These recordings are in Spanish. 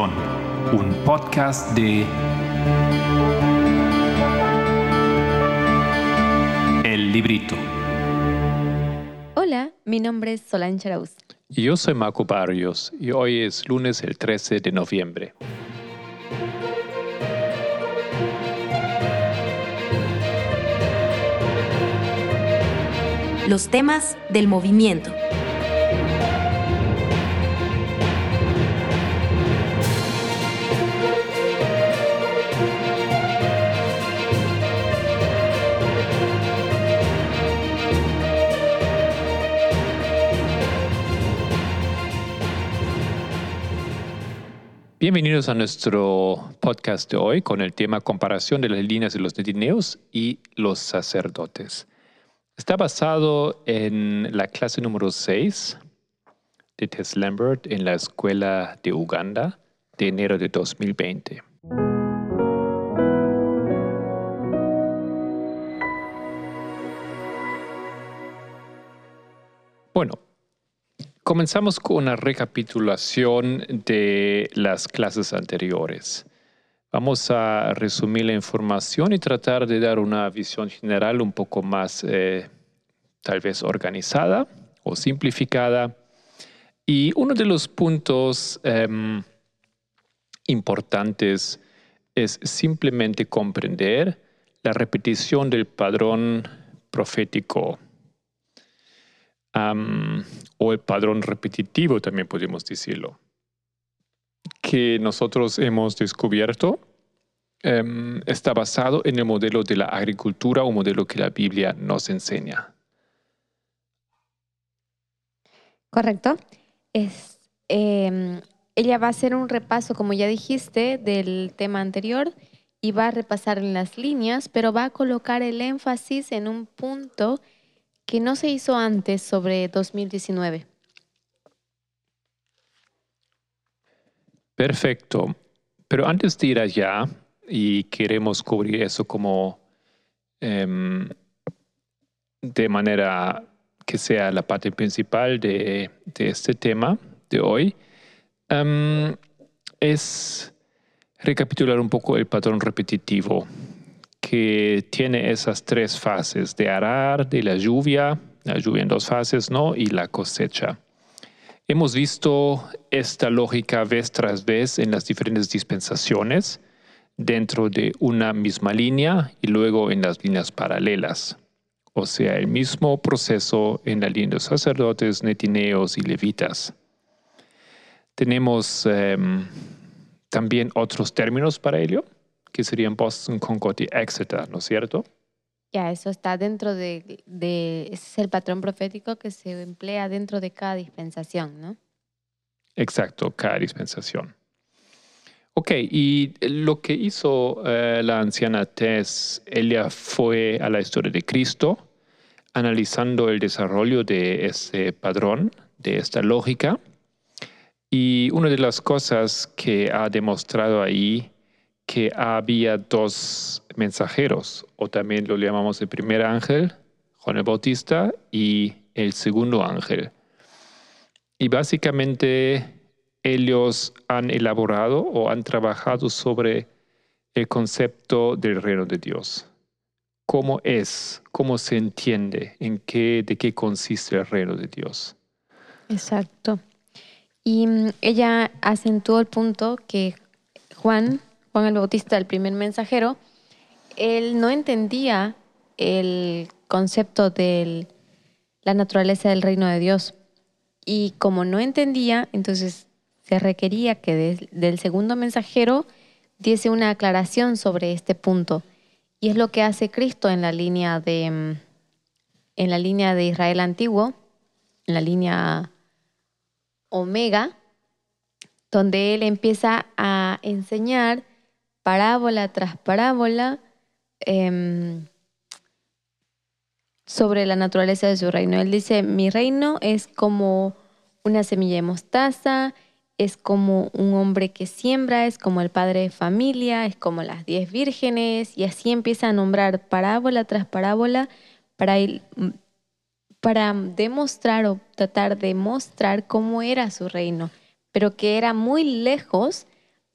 Perdón, un podcast de El Librito. Hola, mi nombre es Solange Arauz. Y yo soy Marco Barrios y hoy es lunes el 13 de noviembre. Los temas del movimiento. Bienvenidos a nuestro podcast de hoy con el tema comparación de las líneas de los netineos y los sacerdotes. Está basado en la clase número 6 de Tess Lambert en la escuela de Uganda de enero de 2020. Bueno, Comenzamos con una recapitulación de las clases anteriores. Vamos a resumir la información y tratar de dar una visión general un poco más eh, tal vez organizada o simplificada. Y uno de los puntos em, importantes es simplemente comprender la repetición del padrón profético o el padrón repetitivo también podemos decirlo, que nosotros hemos descubierto em, está basado en el modelo de la agricultura o modelo que la Biblia nos enseña. Correcto. Es, em, ella va a hacer un repaso, como ya dijiste, del tema anterior y va a repasar en las líneas, pero va a colocar el énfasis en un punto que no se hizo antes sobre 2019. Perfecto. Pero antes de ir allá, y queremos cubrir eso como em, de manera que sea la parte principal de, este tema de hoy, em, es recapitular un poco el patrón repetitivo que tiene esas tres fases de arar, de la lluvia, la lluvia en dos fases, ¿no? Y la cosecha. Hemos visto esta lógica vez tras vez en las diferentes dispensaciones dentro de una misma línea y luego en las líneas paralelas. O sea, el mismo proceso en la línea de sacerdotes, netineos y levitas. Tenemos em, también otros términos para ello que serían Boston, Concord y Exeter, ¿no es cierto? Ya, eso está dentro de, ese es el patrón profético que se emplea dentro de cada dispensación, ¿no? Exacto, cada dispensación. Ok, y lo que hizo eh, la anciana Tess, ella fue a la historia de Cristo, analizando el desarrollo de ese padrón, de esta lógica. Y una de las cosas que ha demostrado ahí que había dos mensajeros, o también lo llamamos el primer ángel, Juan el Bautista, y el segundo ángel. Y básicamente ellos han elaborado o han trabajado sobre el concepto del reino de Dios. ¿Cómo es? ¿Cómo se entiende? ¿En qué, de qué consiste el reino de Dios? Exacto. Y mm, ella acentuó el punto que Juan Juan el Bautista, el primer mensajero, él no entendía el concepto de la naturaleza del reino de Dios. Y como no entendía, entonces se requería que del segundo mensajero diese una aclaración sobre este punto. Y es lo que hace Cristo en la línea de, en la línea de Israel antiguo, en la línea omega, donde él empieza a enseñar parábola tras parábola em, sobre la naturaleza de su reino. Él dice, mi reino es como una semilla de mostaza, es como un hombre que siembra, es como el padre de familia, es como las diez vírgenes, y así empieza a nombrar parábola tras parábola para, para demostrar o tratar de mostrar cómo era su reino, pero que era muy lejos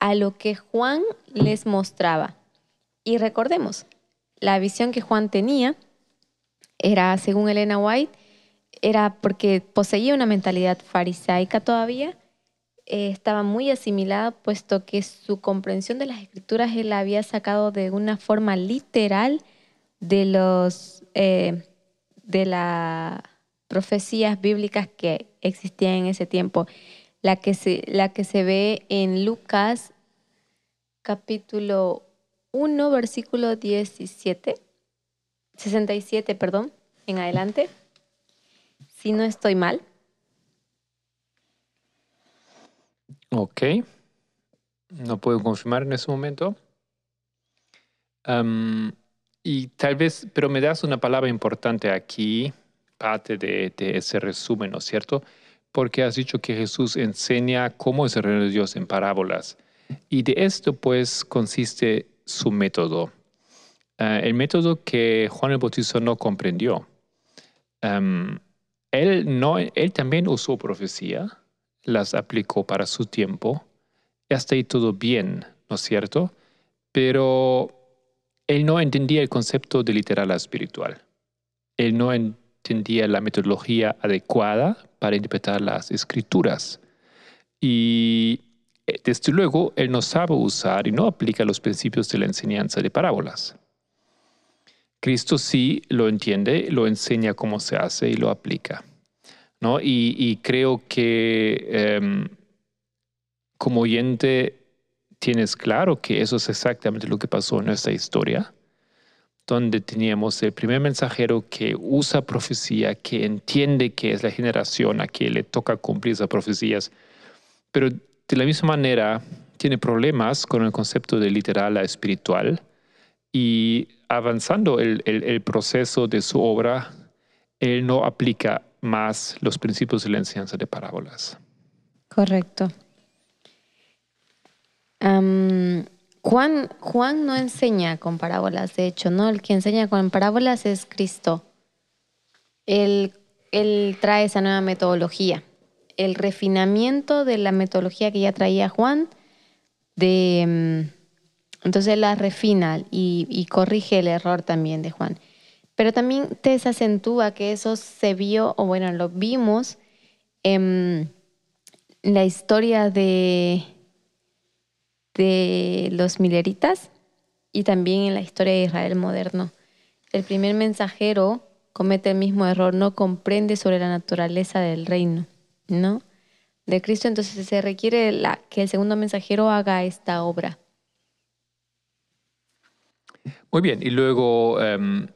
a lo que Juan les mostraba. Y recordemos, la visión que Juan tenía era, según Elena White, era porque poseía una mentalidad farisaica todavía, eh, estaba muy asimilada, puesto que su comprensión de las escrituras él la había sacado de una forma literal de los eh, de las profecías bíblicas que existían en ese tiempo. La que se, la que se ve en Lucas capítulo 1, versículo 17, 67, perdón, en adelante, si no estoy mal. Ok. No puedo confirmar en ese momento. y tal vez, pero me das una palabra importante aquí, parte de, de, ese resumen, ¿no es cierto? Porque has dicho que Jesús enseña cómo es el reino de Dios en parábolas. Y de esto, pues, consiste su método. Ah, el método que Juan el Bautista no comprendió. él, no, él también usó profecía, las aplicó para su tiempo, hasta ahí todo bien, ¿no es cierto? Pero él no entendía el concepto de literal a espiritual. Él no entendía la metodología adecuada para interpretar las escrituras. Y eh, desde luego, él no sabe usar y no aplica los principios de la enseñanza de parábolas. Cristo sí lo entiende, lo enseña cómo se hace y lo aplica. ¿no? Y, creo que em, como oyente tienes claro que eso es exactamente lo que pasó en nuestra historia, donde teníamos el primer mensajero que usa profecía, que entiende que es la generación a que le toca cumplir esas profecías, pero de la misma manera tiene problemas con el concepto de literal a espiritual y avanzando el, el, proceso de su obra, él no aplica más los principios de la enseñanza de parábolas. Correcto. Juan, Juan no enseña con parábolas, de hecho, ¿no? El que enseña con parábolas es Cristo. Él, él trae esa nueva metodología, el refinamiento de la metodología que ya traía Juan, de entonces la refina y, corrige el error también de Juan. Pero también te desacentúa que eso se vio, o bueno, lo vimos en la historia de, de los mileritas y también en la historia de Israel moderno. El primer mensajero comete el mismo error, no comprende sobre la naturaleza del reino, ¿no? De Cristo, entonces se requiere que el segundo mensajero haga esta obra. Muy bien, y luego em,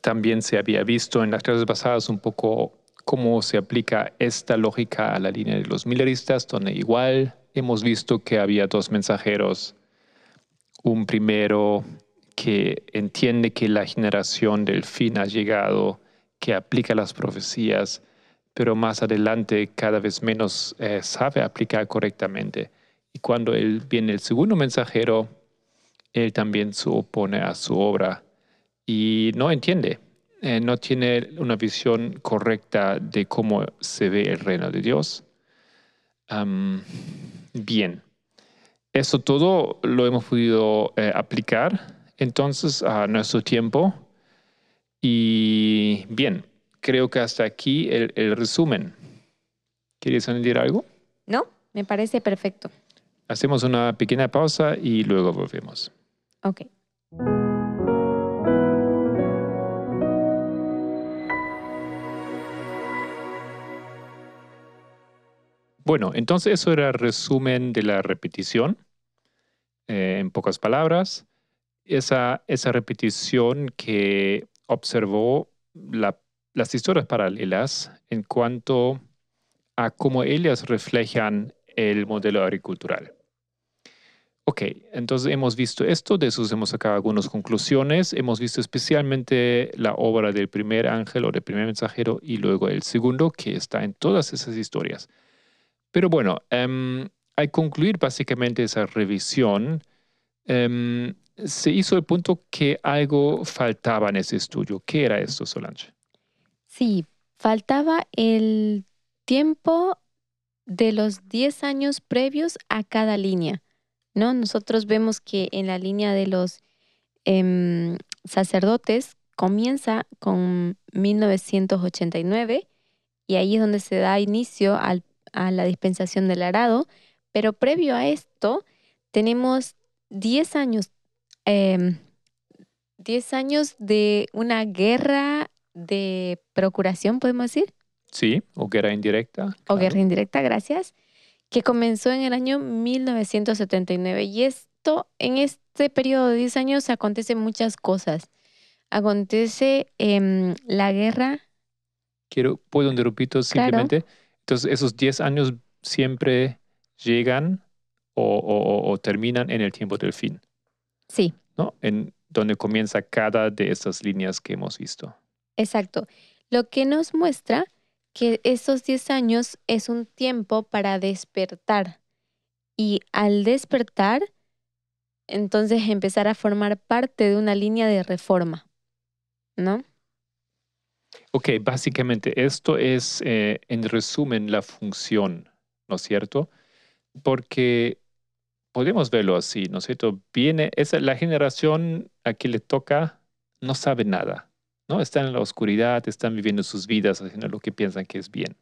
también se había visto en las clases pasadas un poco cómo se aplica esta lógica a la línea de los milleristas, donde igual hemos visto que había dos mensajeros, un primero que entiende que la generación del fin ha llegado, que aplica las profecías, pero más adelante cada vez menos eh, sabe aplicar correctamente. Y cuando él viene el segundo mensajero, él también se opone a su obra y no entiende, eh, no tiene una visión correcta de cómo se ve el reino de Dios. bien, eso todo lo hemos podido eh, aplicar entonces a nuestro tiempo y bien, creo que hasta aquí el, el resumen. ¿Quieres añadir algo? No, me parece perfecto. Hacemos una pequeña pausa y luego volvemos. Ok. Bueno, entonces eso era el resumen de la repetición. Eh, en pocas palabras, esa, esa repetición que observó las historias paralelas en cuanto a cómo ellas reflejan el modelo agricultural. Ok, entonces hemos visto esto, de eso hemos sacado algunas conclusiones, hemos visto especialmente la obra del primer ángel o del primer mensajero y luego el segundo que está en todas esas historias. Pero bueno, em, al concluir básicamente esa revisión, em, se hizo el punto que algo faltaba en ese estudio. ¿Qué era esto, Solange? Sí, faltaba el tiempo de los 10 años previos a cada línea. ¿no? Nosotros vemos que en la línea de los em, sacerdotes comienza con 1989 y ahí es donde se da inicio a la dispensación del arado, pero previo a esto tenemos 10 años, em, 10 años de una guerra de procuración, podemos decir, Sí, o guerra indirecta. o claro. guerra indirecta, gracias, que comenzó en el año 1979. Y esto, en este periodo de 10 años, acontecen muchas cosas. Acontece em, la guerra, Quiero, puedo interrumpir Claro. simplemente. Entonces, esos 10 años siempre llegan o- o terminan en el tiempo del fin, sí, ¿no? En donde comienza cada de estas líneas que hemos visto. Exacto. Lo que nos muestra que esos 10 años es un tiempo para despertar. Y al despertar, entonces empezar a formar parte de una línea de reforma, ¿no? Ok, básicamente esto es, eh, en resumen, la función, ¿no es cierto? Porque podemos verlo así, ¿no es cierto? Viene, esa, la generación a que le toca no sabe nada, ¿no? Están en la oscuridad, están viviendo sus vidas, haciendo lo que piensan que es bien.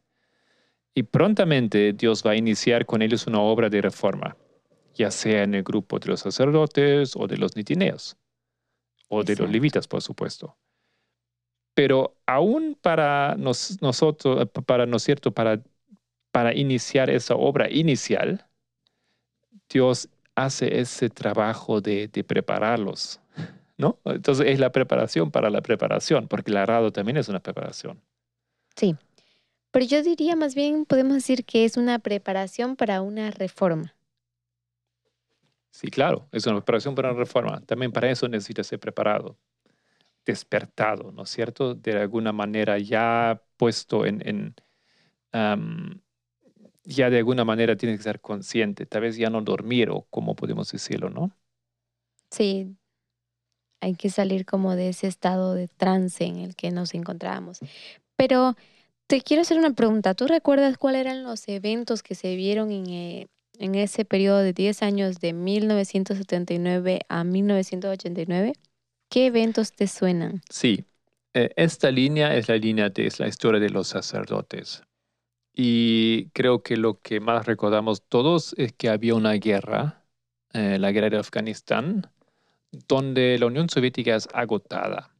Y prontamente Dios va a iniciar con ellos una obra de reforma, ya sea en el grupo de los sacerdotes o de los nitineos, o de los levitas, por supuesto. Pero aún para nos- nosotros, para, ¿no cierto? Para, para iniciar esa obra inicial, Dios hace ese trabajo de, de prepararlos, ¿no? Entonces es la preparación para la preparación, porque el arado también es una preparación. Sí. Pero yo diría más bien, podemos decir que es una preparación para una reforma. Sí, claro, es una preparación para una reforma. También para eso necesita ser preparado, despertado, ¿no es cierto? De alguna manera ya puesto en, en, ya de alguna manera tiene que ser consciente, tal vez ya no dormir o como podemos decirlo, ¿no? Sí, hay que salir como de ese estado de trance en el que nos encontrábamos. Pero te quiero hacer una pregunta. ¿Tú recuerdas cuáles eran los eventos que se vieron en, eh, en ese periodo de 10 años de 1979 a 1989? ¿Qué eventos te suenan? Sí, eh, esta línea es la línea de es la historia de los sacerdotes. Y creo que lo que más recordamos todos es que había una guerra, eh, la guerra de Afganistán, donde la Unión Soviética es agotada.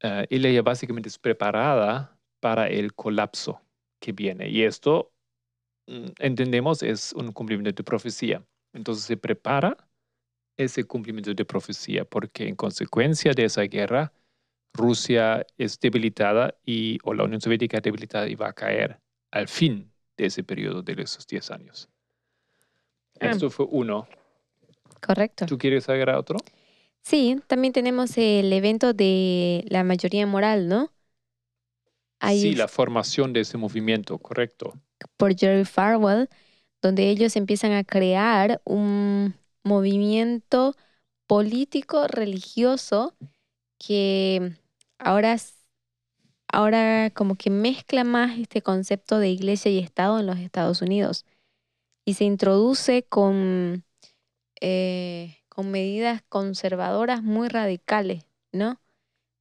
Eh, y ella básicamente es preparada para el colapso que viene. Y esto, mm, entendemos, es un cumplimiento de profecía. Entonces se prepara ese cumplimiento de profecía, porque en consecuencia de esa guerra, Rusia es debilitada y, o la Unión Soviética es debilitada y va a caer al fin de ese periodo de esos 10 años. Ah. Esto fue uno. Correcto. ¿Tú quieres agregar otro? Sí, también tenemos el evento de la mayoría moral, ¿no? Ahí sí, la formación de ese movimiento, correcto. por Jerry Farwell, donde ellos empiezan a crear un movimiento político religioso que ahora, ahora como que mezcla más este concepto de iglesia y Estado en los Estados Unidos y se introduce con, eh, con medidas conservadoras muy radicales, ¿no?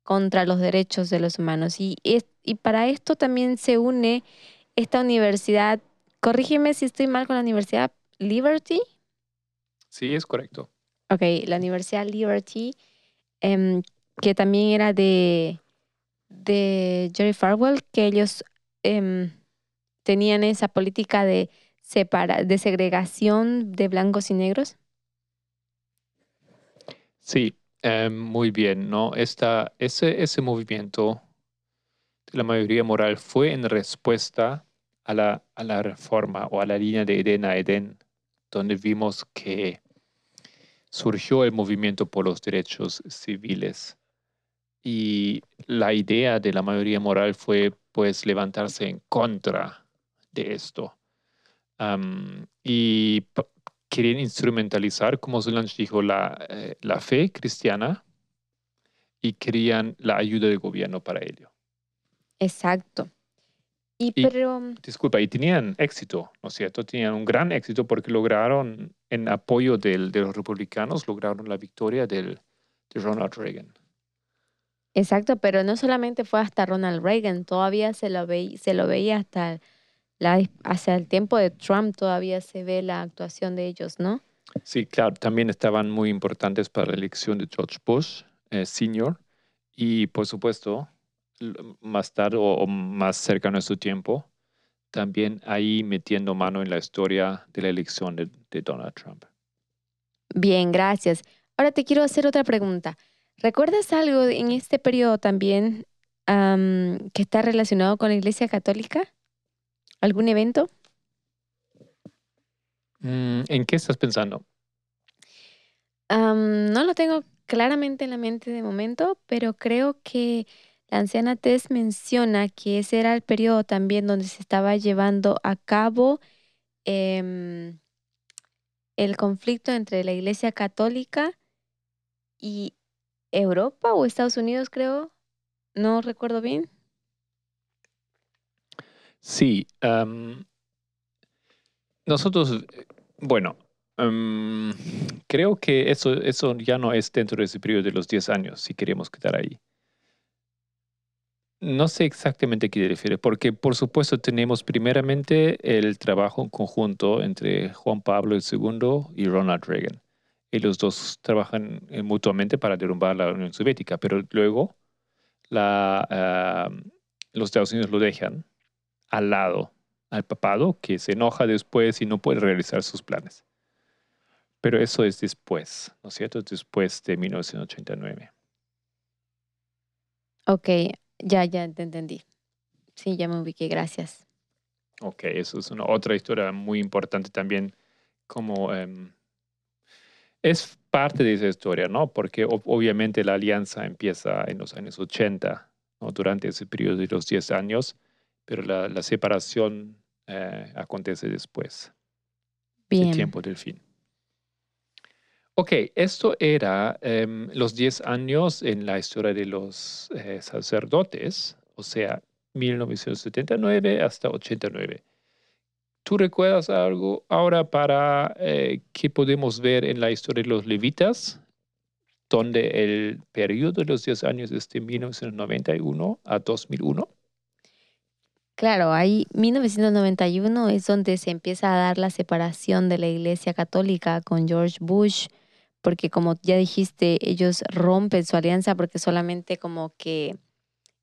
Contra los derechos de los humanos. Y, es- y para esto también se une esta universidad, corrígeme si estoy mal con la universidad Liberty. Sí, es correcto. Ok, la Universidad Liberty, em, que también era de, de Jerry Farwell, que ellos em, tenían esa política de, separa, de segregación de blancos y negros. Sí, eh, muy bien, ¿no? Esta, ese, ese movimiento de la mayoría moral fue en respuesta a la, a la reforma o a la línea de Edén a Edén, donde vimos que surgió el movimiento por los derechos civiles. Y la idea de la mayoría moral fue pues levantarse en contra de esto. Y querían instrumentalizar, como Solange dijo, la, eh, la fe cristiana y querían la ayuda del gobierno para ello. Exacto. Y, Y- pero Disculpa, y tenían éxito, ¿no es cierto? Tenían un gran éxito porque lograron en apoyo del- de los republicanos, lograron la victoria del, de Ronald Reagan. Exacto, pero no solamente fue hasta Ronald Reagan, todavía se lo, veí- se lo veía hasta la, hacia el tiempo de Trump, todavía se ve la actuación de ellos, ¿no? Sí, claro, también estaban muy importantes para la elección de George Bush eh, Sr. Y por supuesto, más tarde o, o más cercano a su tiempo, también ahí metiendo mano en la historia de la elección de, de Donald Trump. Bien, gracias. Ahora te quiero hacer otra pregunta. ¿Recuerdas algo en este periodo también am, que está relacionado con la Iglesia Católica? ¿Algún evento? Mm, ¿En qué estás pensando? No lo tengo claramente en la mente de momento, pero creo que la anciana Tess menciona que ese era el periodo también donde se estaba llevando a cabo em, el conflicto entre la Iglesia Católica y Europa o Estados Unidos, creo. No recuerdo bien. Sí, am, nosotros, bueno, am, creo que eso, eso ya no es dentro de ese periodo de los 10 años, si queremos quedar ahí. No sé exactamente a qué te refieres, porque por supuesto tenemos primeramente el trabajo en conjunto entre Juan Pablo II y Ronald Reagan. Y los dos trabajan eh, mutuamente para derrumbar la Unión Soviética, pero luego la, ah, los Estados Unidos lo dejan al lado al papado, que se enoja después y no puede realizar sus planes. Pero eso es después, ¿no es cierto? Después de 1989. Ok, ya, ya te entendí. Sí, ya me ubiqué, gracias. Ok, eso es una otra historia muy importante también, como em, es parte de esa historia, ¿no? Porque ob- obviamente la alianza empieza en los años 80, ¿no? Durante ese periodo de los 10 años, pero la, la separación eh, acontece después. el Bien. tiempo del fin. Ok, esto era em, los 10 años en la historia de los eh, sacerdotes, o sea, 1979 hasta 89. ¿Tú recuerdas algo ahora para eh, qué podemos ver en la historia de los levitas, donde el periodo de los 10 años es de 1991 a 2001? Claro, ahí 1991 es donde se empieza a dar la separación de la Iglesia Católica con George Bush, porque como ya dijiste, ellos rompen su alianza porque solamente como que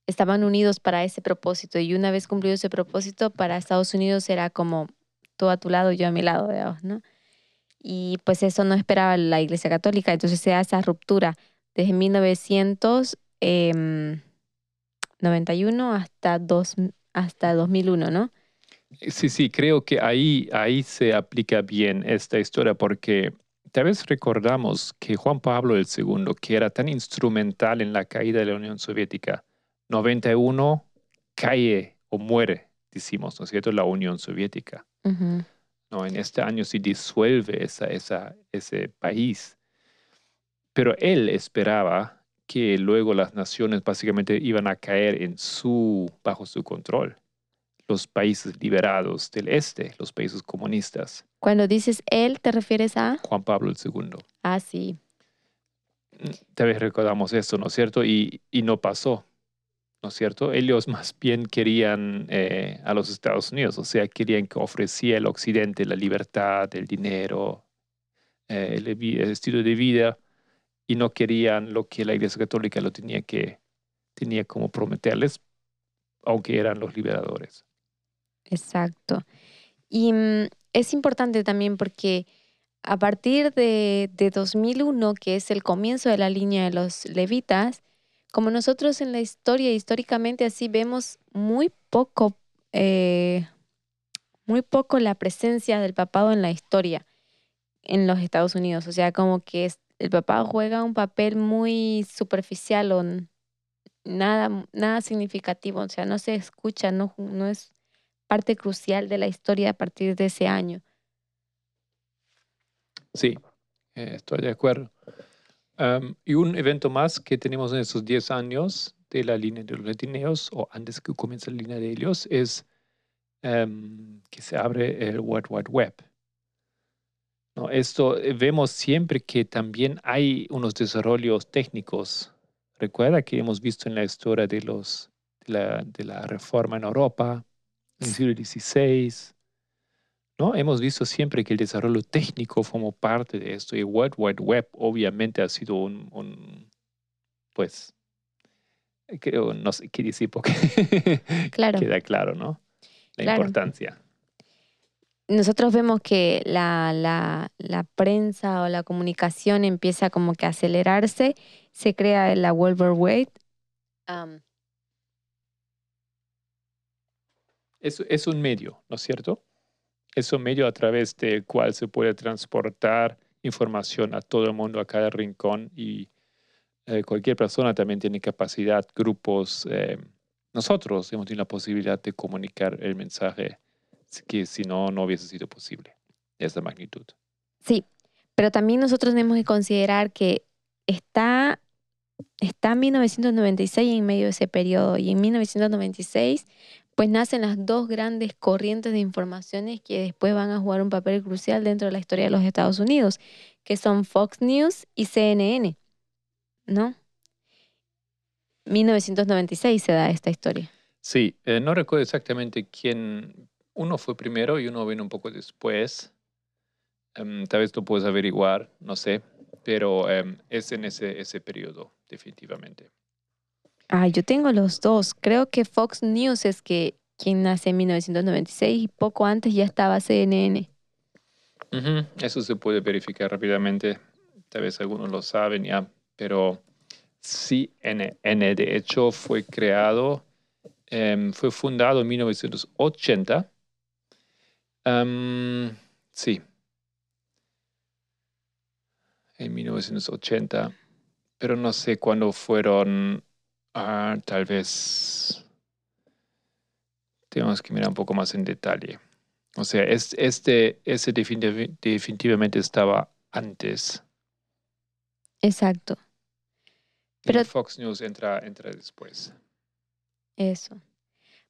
estaban unidos para ese propósito y una vez cumplido ese propósito para Estados Unidos era como tú a tu lado, yo a mi lado, digamos, ¿no? Y pues eso no esperaba la Iglesia Católica, entonces se da esa ruptura desde 1991 hasta, dos, hasta 2001, ¿no? Sí, sí, creo que ahí, ahí se aplica bien esta historia porque tal vez recordamos que Juan Pablo II, que era tan instrumental en la caída de la Unión Soviética, 91 cae o muere, decimos, ¿no es cierto?, la Unión Soviética. ¿no? En este año se disuelve esa, esa, ese país. Pero él esperaba que luego las naciones básicamente iban a caer en su, bajo su control. Los países liberados del este, los países comunistas. Cuando dices él, ¿te refieres a? Juan Pablo II. Ah, sí. Tal vez recordamos esto, ¿no es cierto? Y, y no pasó, ¿no es cierto? Ellos más bien querían eh, a los Estados Unidos, o sea, querían que ofrecía el Occidente la libertad, el dinero, eh, el, el estilo de vida, y no querían lo que la Iglesia Católica lo tenía que tenía como prometerles, aunque eran los liberadores. Exacto. Y mm, es importante también porque a partir de, de 2001, que es el comienzo de la línea de los levitas, como nosotros en la historia, históricamente así vemos muy poco, eh, muy poco la presencia del papado en la historia en los Estados Unidos. O sea, como que es- el papado juega un papel muy superficial o nada, nada significativo. O sea, no se escucha, no, no es parte crucial de la historia a partir de ese año. Sí, eh, estoy de acuerdo. Y un evento más que tenemos en estos 10 años de la línea de los latineos, o antes que comience la línea de ellos, es em, que se abre el World Wide Web. ¿No? Esto eh, vemos siempre que también hay unos desarrollos técnicos. Recuerda que hemos visto en la historia de, los, de, la, de la reforma en Europa, en el siglo XVI, ¿no? Hemos visto siempre que el desarrollo técnico formó parte de esto y World Wide Web obviamente ha sido un, un pues, creo, no sé qué decir porque Claro. queda claro, ¿no? La Claro. importancia. Nosotros vemos que la, la, prensa o la comunicación empieza como que a acelerarse, se crea la World Wide. Es, es un medio, ¿no es cierto? Es un medio a través del cual se puede transportar información a todo el mundo, a cada rincón y eh, cualquier persona también tiene capacidad, grupos. eh, nosotros hemos tenido la posibilidad de comunicar el mensaje que si no, no hubiese sido posible esa magnitud. Sí, pero también nosotros tenemos que considerar que está, está 1996 en medio de ese periodo y en 1996 pues nacen las dos grandes corrientes de informaciones que después van a jugar un papel crucial dentro de la historia de los Estados Unidos, que son Fox News y CNN, ¿no? 1996 se da esta historia. Sí, eh, no recuerdo exactamente quién. Uno fue primero y uno vino un poco después. Em, tal vez lo puedes averiguar, no sé, pero em, es en ese, ese periodo, definitivamente. Ah, yo tengo los dos. Creo que Fox News es que quien nace en 1996 y poco antes ya estaba CNN. Ujú, Eso se puede verificar rápidamente. Tal vez algunos lo saben ya, pero CNN de hecho fue creado, em, fue fundado en 1980. Am, sí, en 1980, pero no sé cuándo fueron, ah, tal vez tenemos que mirar un poco más en detalle. O sea, es- este, ese definitiv- definitivamente estaba antes. Exacto, y Pero- Fox News entra, entra después. eso.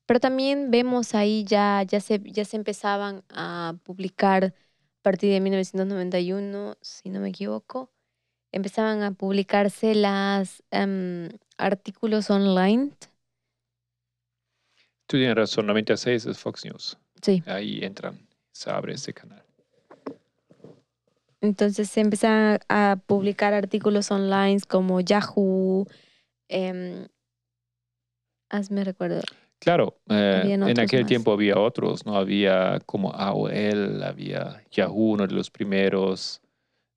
Pero también vemos ahí ya, ya, se, ya se empezaban a publicar a partir de 1991, si no me equivoco, empezaban a publicarse las em, artículos online. Tú tienes razón, 96 es Fox News. Sí, Ahí entran, se abre ese canal. entonces se empezaban a publicar artículos online como Yahoo. em, hazme recuerdo. Claro, eh, en aquel más. tiempo había otros, ¿no? Había como AOL, había Yahoo, uno de los primeros,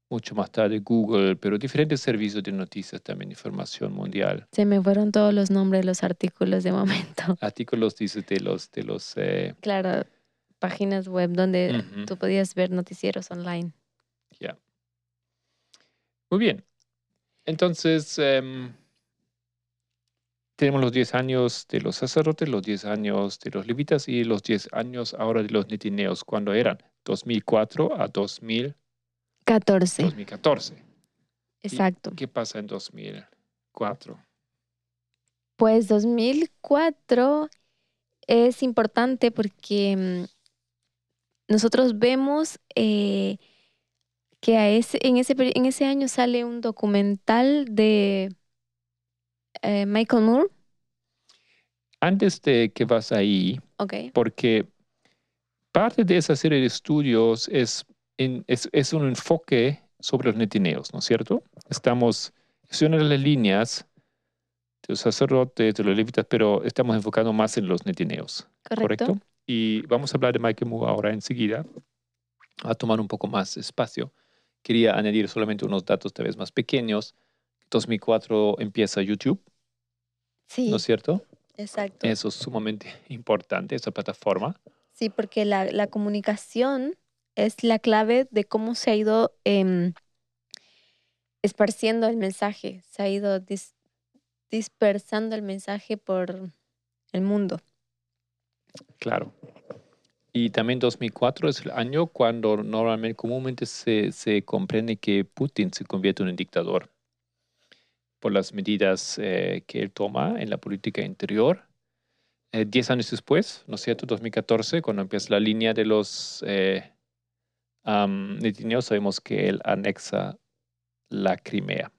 mucho más tarde Google, pero diferentes servicios de noticias también, información mundial. Se me fueron todos los nombres de los artículos de momento. Artículos, dices, de los, de los, eh, Claro, páginas web donde tú podías ver noticieros online. ya. Muy bien. Entonces, em, tenemos los 10 años de los sacerdotes, los 10 años de los levitas y los 10 años ahora de los netineos. ¿Cuándo eran? 2004 a 2000, 14, 2014. exacto. ¿Qué pasa en 2004? Pues 2004 es importante porque mm, nosotros vemos eh, que a ese, en, ese, en ese año sale un documental de eh, Michael Moore. Antes de que vas ahí, Ok, porque parte de esa serie de estudios es, en- es, es un enfoque sobre los netineos, ¿no es cierto? Estamos, de las líneas de los sacerdotes, de los levitas, pero estamos enfocando más en los netineos, correcto. ¿correcto? Y vamos a hablar de Michael Moore ahora enseguida, a tomar un poco más espacio. Quería añadir solamente unos datos tal vez más pequeños. 2004 empieza YouTube, Sí, ¿no es cierto? exacto. Eso es sumamente importante, esa plataforma. Sí, porque la, la comunicación es la clave de cómo se ha ido em, esparciendo el mensaje, se ha ido dis- dispersando el mensaje por el mundo. Claro. Y también 2004 es el año cuando normalmente, comúnmente se, se comprende que Putin se convierte en un dictador por las medidas eh, que él toma en la política interior. Eh, diez años después, ¿no es cierto? 2014, cuando empieza la línea de los eh, Netanyahu sabemos que él anexa la Crimea.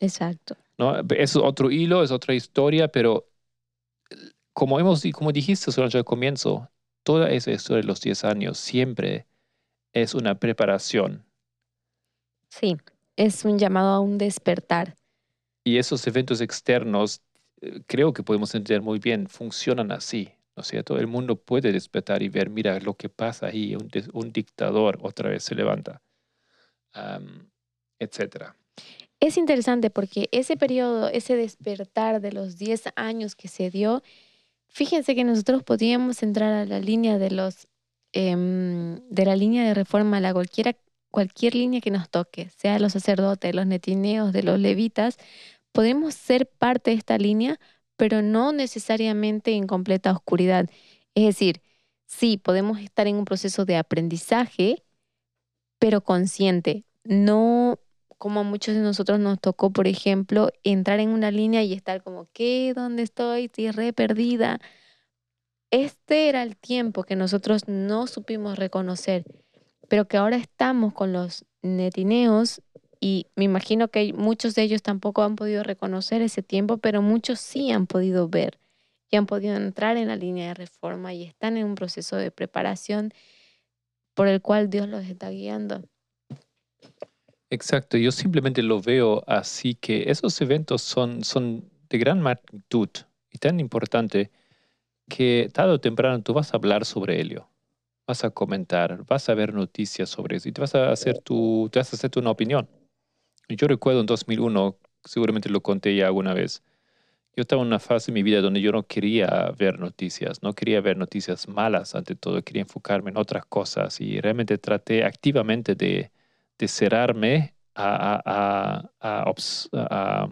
Exacto. ¿no? Es otro hilo, es otra historia, pero como, hemos, como dijiste durante el comienzo, toda esa historia de los 10 años siempre es una preparación. Sí, es un llamado a un despertar. Y esos eventos externos, eh, creo que podemos entender muy bien, funcionan así, ¿no es cierto? El mundo puede despertar y ver, mira lo que pasa ahí, un, dictador otra vez se levanta, am, etcétera. Es interesante porque ese periodo, ese despertar de los 10 años que se dio, fíjense que nosotros podíamos entrar a la línea de los em, de la línea de reforma, la cualquiera, cualquier línea que nos toque, sea los sacerdotes, los netineos, de los levitas, podemos ser parte de esta línea, pero no necesariamente en completa oscuridad. Es decir, sí, podemos estar en un proceso de aprendizaje, pero consciente, no como a muchos de nosotros nos tocó, por ejemplo, entrar en una línea y estar como, ¿qué? ¿Dónde estoy? Estoy perdida. Este era el tiempo que nosotros no supimos reconocer, pero que ahora estamos con los netineos y me imagino que muchos de ellos tampoco han podido reconocer ese tiempo, pero muchos sí han podido ver y han podido entrar en la línea de reforma y están en un proceso de preparación por el cual Dios los está guiando. Exacto, yo simplemente lo veo así que esos eventos son, son de gran magnitud y tan importante que tarde o temprano tú vas a hablar sobre ello, vas a comentar, vas a ver noticias sobre eso y te vas a hacer tu, te vas a hacerte una opinión. Yo recuerdo en 2001, seguramente lo conté ya alguna vez, yo estaba en una fase en mi vida donde yo no quería ver noticias, no quería ver noticias malas ante todo, quería enfocarme en otras cosas y realmente traté activamente de, de cerrarme a, a- a-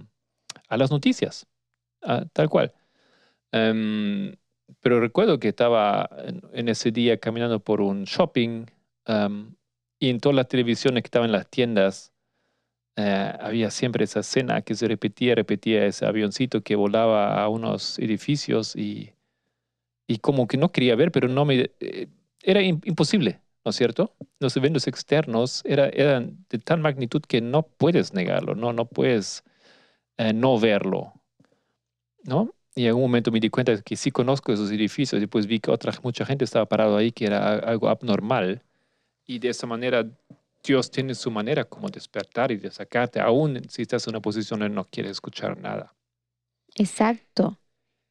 a las noticias, tal cual. Em, pero recuerdo que estaba en, en ese día caminando por un shopping em, y en todas las televisiones que estaban en las tiendas eh, había siempre esa escena que se repetía, repetía ese avioncito que volaba a unos edificios y, y como que no quería ver, pero no me... eh, era im- imposible, ¿no es cierto? Los eventos externos era- eran de tal magnitud que no puedes negarlo, no, no puedes eh, no verlo, ¿no? Y en algún momento me di cuenta que sí conozco esos edificios y después vi que otra, mucha gente estaba parado ahí que era algo abnormal y de esa manera Dios tiene su manera como despertar y de sacarte, aún si estás en una posición donde no quieres escuchar nada. Exacto.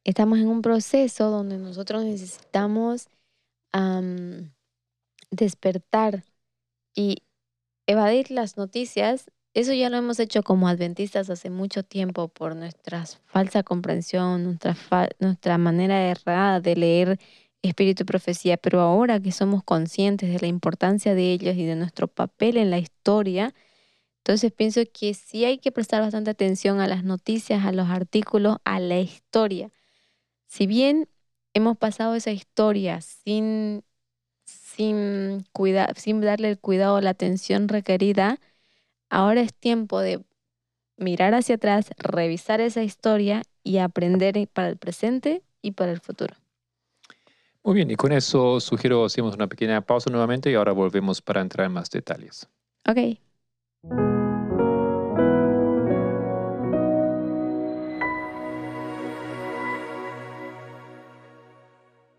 Estamos en un proceso donde nosotros necesitamos am, despertar y evadir las noticias. Eso ya lo hemos hecho como adventistas hace mucho tiempo por nuestra falsa comprensión, nuestra manera errada de leer espíritu y profecía, pero ahora que somos conscientes de la importancia de ellos y de nuestro papel en la historia, entonces pienso que sí hay que prestar bastante atención a las noticias, a los artículos, a la historia. Si bien hemos pasado esa historia sin, sin, cuida- sin darle el cuidado, la atención requerida, ahora es tiempo de mirar hacia atrás, revisar esa historia y aprender para el presente y para el futuro. Muy bien, y con eso sugiero hacemos una pequeña pausa nuevamente y ahora volvemos para entrar en más detalles. Ok.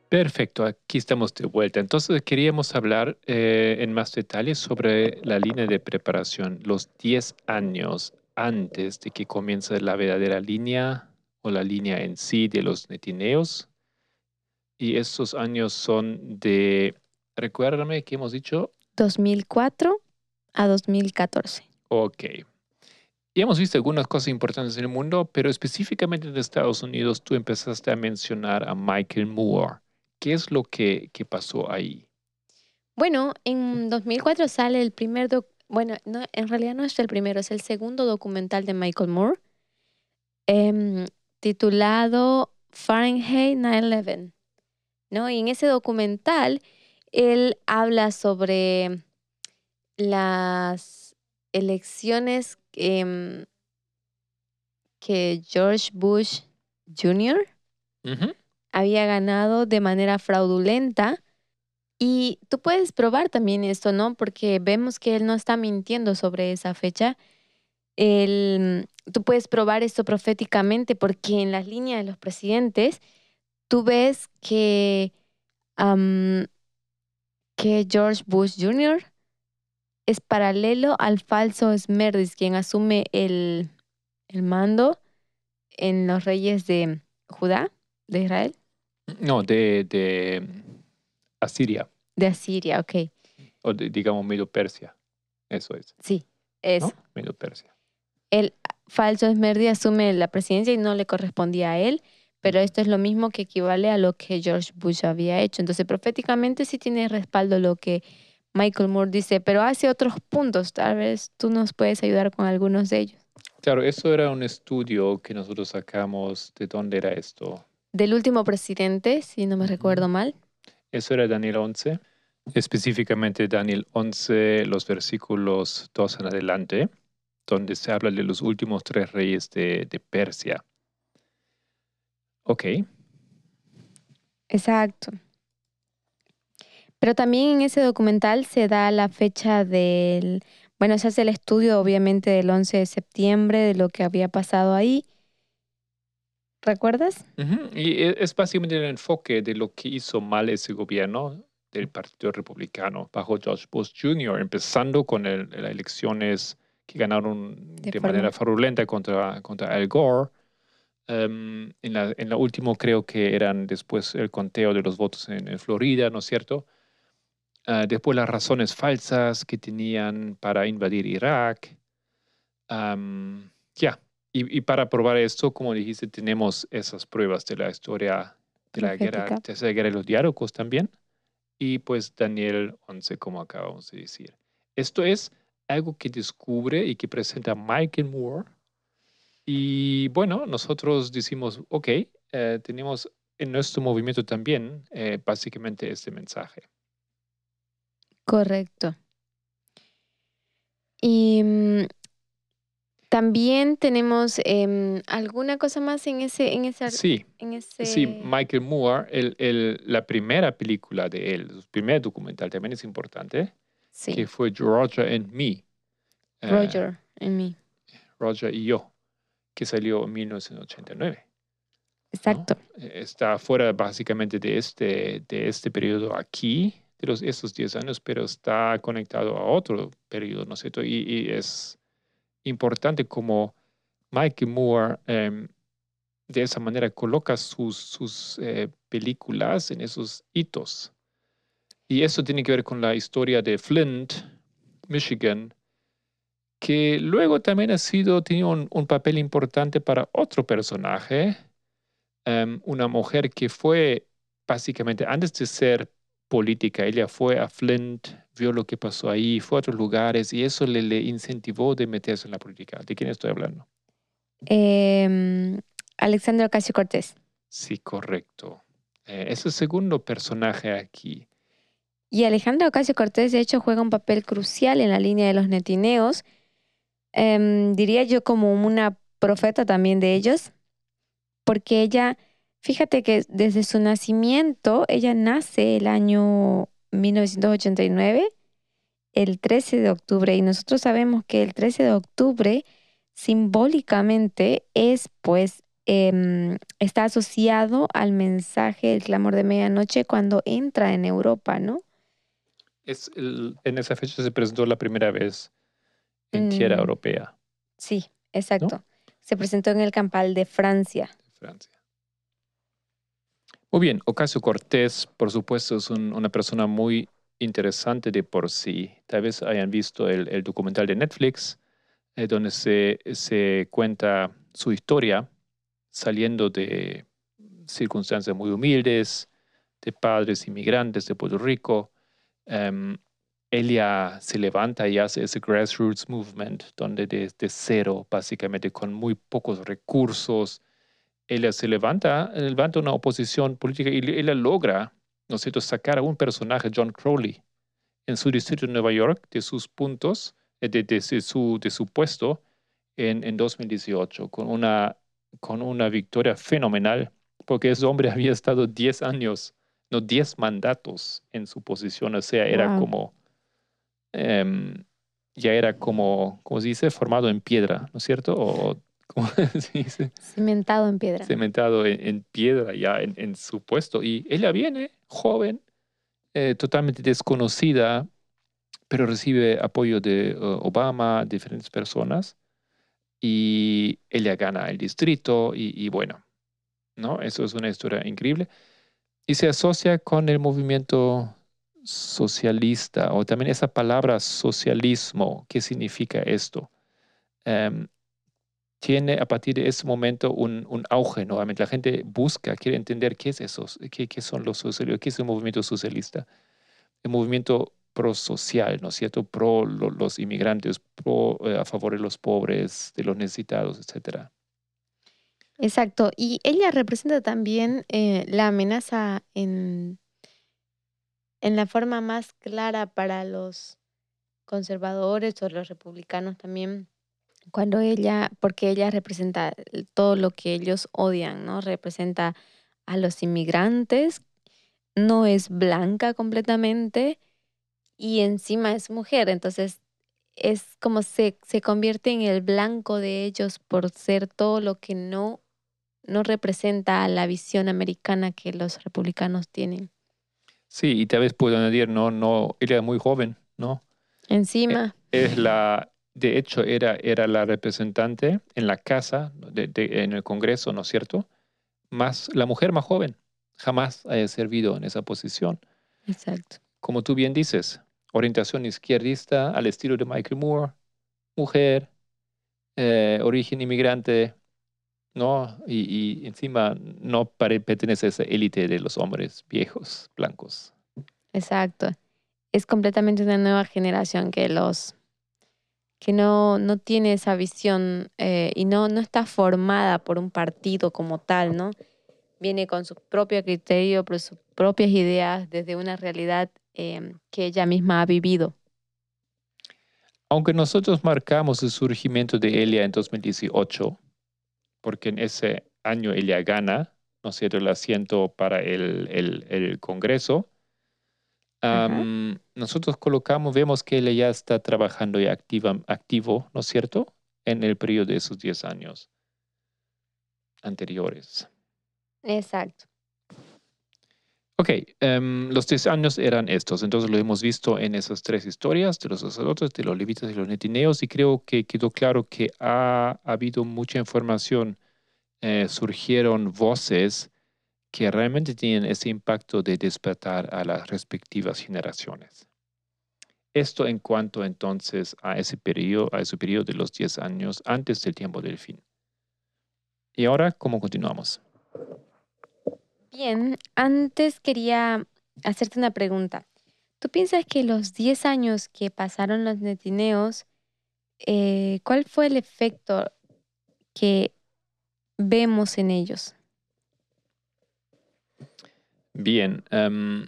Perfecto, aquí estamos de vuelta. Entonces queríamos hablar eh, en más detalles sobre la línea de preparación, los 10 años antes de que comience la verdadera línea o la línea en sí de los netineos. Y esos años son de, recuérdame que hemos dicho, 2004 a 2014. ok. Y hemos visto algunas cosas importantes en el mundo, pero específicamente en Estados Unidos tú empezaste a mencionar a Michael Moore. ¿Qué es lo que, que pasó ahí? Bueno, en 2004 sale el primer, bueno, no, en realidad no es el primero, es el segundo documental de Michael Moore, em, titulado Fahrenheit 9/11, ¿no? Y en ese documental él habla sobre las elecciones em, que George Bush Jr. Había ganado de manera fraudulenta Y tú puedes probar también esto, ¿no? Porque vemos que él no está mintiendo sobre esa fecha. El, tú puedes probar esto proféticamente porque en las líneas de los presidentes tú ves que, que George Bush Jr. es paralelo al falso Smerdis, quien asume el, el mando en los reyes de Judá, de Israel, No, de, de Asiria, de Asiria, ok. o de, digamos Medio Persia. Eso es. Sí, ¿no? eso. Medio Persia. el falso Esmerdi asume la presidencia y no le correspondía a él, pero esto es lo mismo que equivale a lo que George Bush había hecho. Entonces, proféticamente sí tiene respaldo lo que Michael Moore dice, pero hace otros puntos. Tal vez tú nos puedes ayudar con algunos de ellos. Claro, eso era un estudio que nosotros sacamos. ¿De dónde era esto? Del último presidente, si no me recuerdo mal. Eso era Daniel 11, específicamente Daniel 11, los versículos 2 en adelante, donde se habla de los últimos tres reyes de, de Persia. Ok, Exacto. Pero también en ese documental se da la fecha del, bueno, se hace el estudio obviamente del 11 de septiembre, de lo que había pasado ahí. ¿Recuerdas? Ujú, Y e- es básicamente el enfoque de lo que hizo mal ese gobierno del Partido Republicano bajo George Bush Jr., empezando con el- las elecciones que ganaron De manera fraudulenta contra, contra Al Gore. Em, en, la, en la última creo que eran después el conteo de los votos en, en Florida, ¿no es cierto? Ah, después las razones falsas que tenían para invadir Irak. Am, ya, y, y para probar esto, como dijiste, tenemos esas pruebas de la historia de la guerra, tercera guerra de los diálogos también. Y pues Daniel 11, como acabamos de decir. Esto es algo que descubre y que presenta Michael Moore. Y bueno, nosotros decimos, ok, eh, tenemos en nuestro movimiento también eh, básicamente este mensaje. Correcto. Y mm, también tenemos em, alguna cosa más en ese, en ese, Sí, en ese. sí, Michael Moore, el, el- la primera película de él, su primer documental también es importante, Sí, que fue Roger and Me. eh, Roger en mí. Roger y yo, que salió en 1989. Exacto. Eh, Está fuera básicamente de este, de este periodo aquí, de los, estos 10 años, pero está conectado a otro periodo, ¿no es cierto? Y, y es importante como Michael Moore em, de esa manera coloca sus, sus eh, películas en esos hitos. Y eso tiene que ver con la historia de Flint, Michigan, que luego también ha sido, tenido un, un papel importante para otro personaje, em, una mujer que fue básicamente, antes de ser política, ella fue a Flint, vio lo que pasó ahí, fue a otros lugares y eso le, le incentivó de meterse en la política. ¿De quién estoy hablando? Em, Alexandra Ocasio Cortés. Sí, correcto. Eh, es el segundo personaje aquí. Y Alejandra Ocasio Cortés, de hecho, juega un papel crucial en la línea de los netineos. Em, diría yo como una profeta también de ellos, porque ella, fíjate que desde su nacimiento, ella nace el año 1989, el 13 de octubre, y nosotros sabemos que el 13 de octubre simbólicamente es pues em, está asociado al mensaje del clamor de medianoche cuando entra en Europa, ¿no? Es el- en esa fecha se presentó la primera vez en tierra Mm. europea, Sí, exacto. Se presentó en el Campal de Francia. de Francia. Muy bien, Ocasio Cortés, por supuesto, es un- una persona muy interesante de por sí. Tal vez hayan visto el, el documental de Netflix, eh, donde se, se cuenta su historia saliendo de circunstancias muy humildes, de padres inmigrantes de Puerto Rico. Em, ella se levanta y hace ese grassroots movement, donde desde cero, básicamente con muy pocos recursos, ella se levanta, levanta una oposición política y ella logra, ¿no es cierto?, sacar a un personaje, John Crowley, en su distrito de Nueva York, de sus puntos, eh, de, de su, de su puesto en, en 2018, con una, con una victoria fenomenal, porque ese hombre había estado 10 años no, diez mandatos en su posición, o sea, era Wow. como, em, ya era como, ¿cómo se dice? Formado en piedra, ¿no es cierto? O, ¿cómo se dice? Cimentado en piedra. Cementado en, en piedra ya en, en su puesto. Y ella viene, joven, eh, totalmente desconocida, pero recibe apoyo de eh, Obama, diferentes personas, y ella gana el distrito y, y bueno, ¿no? Eso es una historia increíble. Y se asocia con el movimiento socialista, o también esa palabra socialismo, ¿qué significa esto? Em, tiene a partir de ese momento un, un auge nuevamente. La gente busca, quiere entender qué es eso, qué, qué son los socialistas, qué es el movimiento socialista. El movimiento prosocial, ¿no es cierto? Pro lo- los inmigrantes, pro, eh, a favor de los pobres, de los necesitados, etcétera. Exacto. Y ella representa también eh, la amenaza en, en la forma más clara para los conservadores o los republicanos también, cuando ella, porque ella representa todo lo que ellos odian, ¿no? Representa a los inmigrantes, no es blanca completamente y encima es mujer, entonces es como se, se convierte en el blanco de ellos por ser todo lo que no, no representa la visión americana que los republicanos tienen. Sí, y tal vez puedo añadir, no, no, ella es muy joven, ¿no? Encima, Es la, de hecho, era, era la representante en la casa, de- de- en el Congreso, ¿no es cierto? Más, la mujer más joven, jamás haya servido en esa posición. exacto. Como tú bien dices, orientación izquierdista al estilo de Michael Moore, mujer, eh, origen inmigrante, ¿no? Y, y encima no pertenece a esa élite de los hombres viejos, blancos. Exacto. Es completamente una nueva generación que los que no, no tiene esa visión eh, y no, no está formada por un partido como tal, ¿no? Viene con su propio criterio, por sus propias ideas, desde una realidad eh, que ella misma ha vivido. Aunque nosotros marcamos el surgimiento de Elia en 2018, porque en ese año ella gana, ¿no es cierto?, el asiento para el, el- el Congreso, Ajá. am, nosotros colocamos, vemos que ella ya está trabajando y activa, activo, ¿no es cierto?, en el periodo de esos 10 años anteriores. Exacto. Ok, em, los 10 años eran estos, entonces lo hemos visto en esas tres historias de los sacerdotes, de los levitas y los netineos, y creo que quedó claro que ha habido mucha información, eh, surgieron voces que realmente tienen ese impacto de despertar a las respectivas generaciones. Esto en cuanto entonces a ese periodo, a ese periodo de los 10 años antes del tiempo del fin. Y ahora, ¿cómo continuamos? Bien, antes quería hacerte una pregunta. ¿Tú piensas que los 10 años que pasaron los netineos, eh, cuál fue el efecto que vemos en ellos? Bien. em,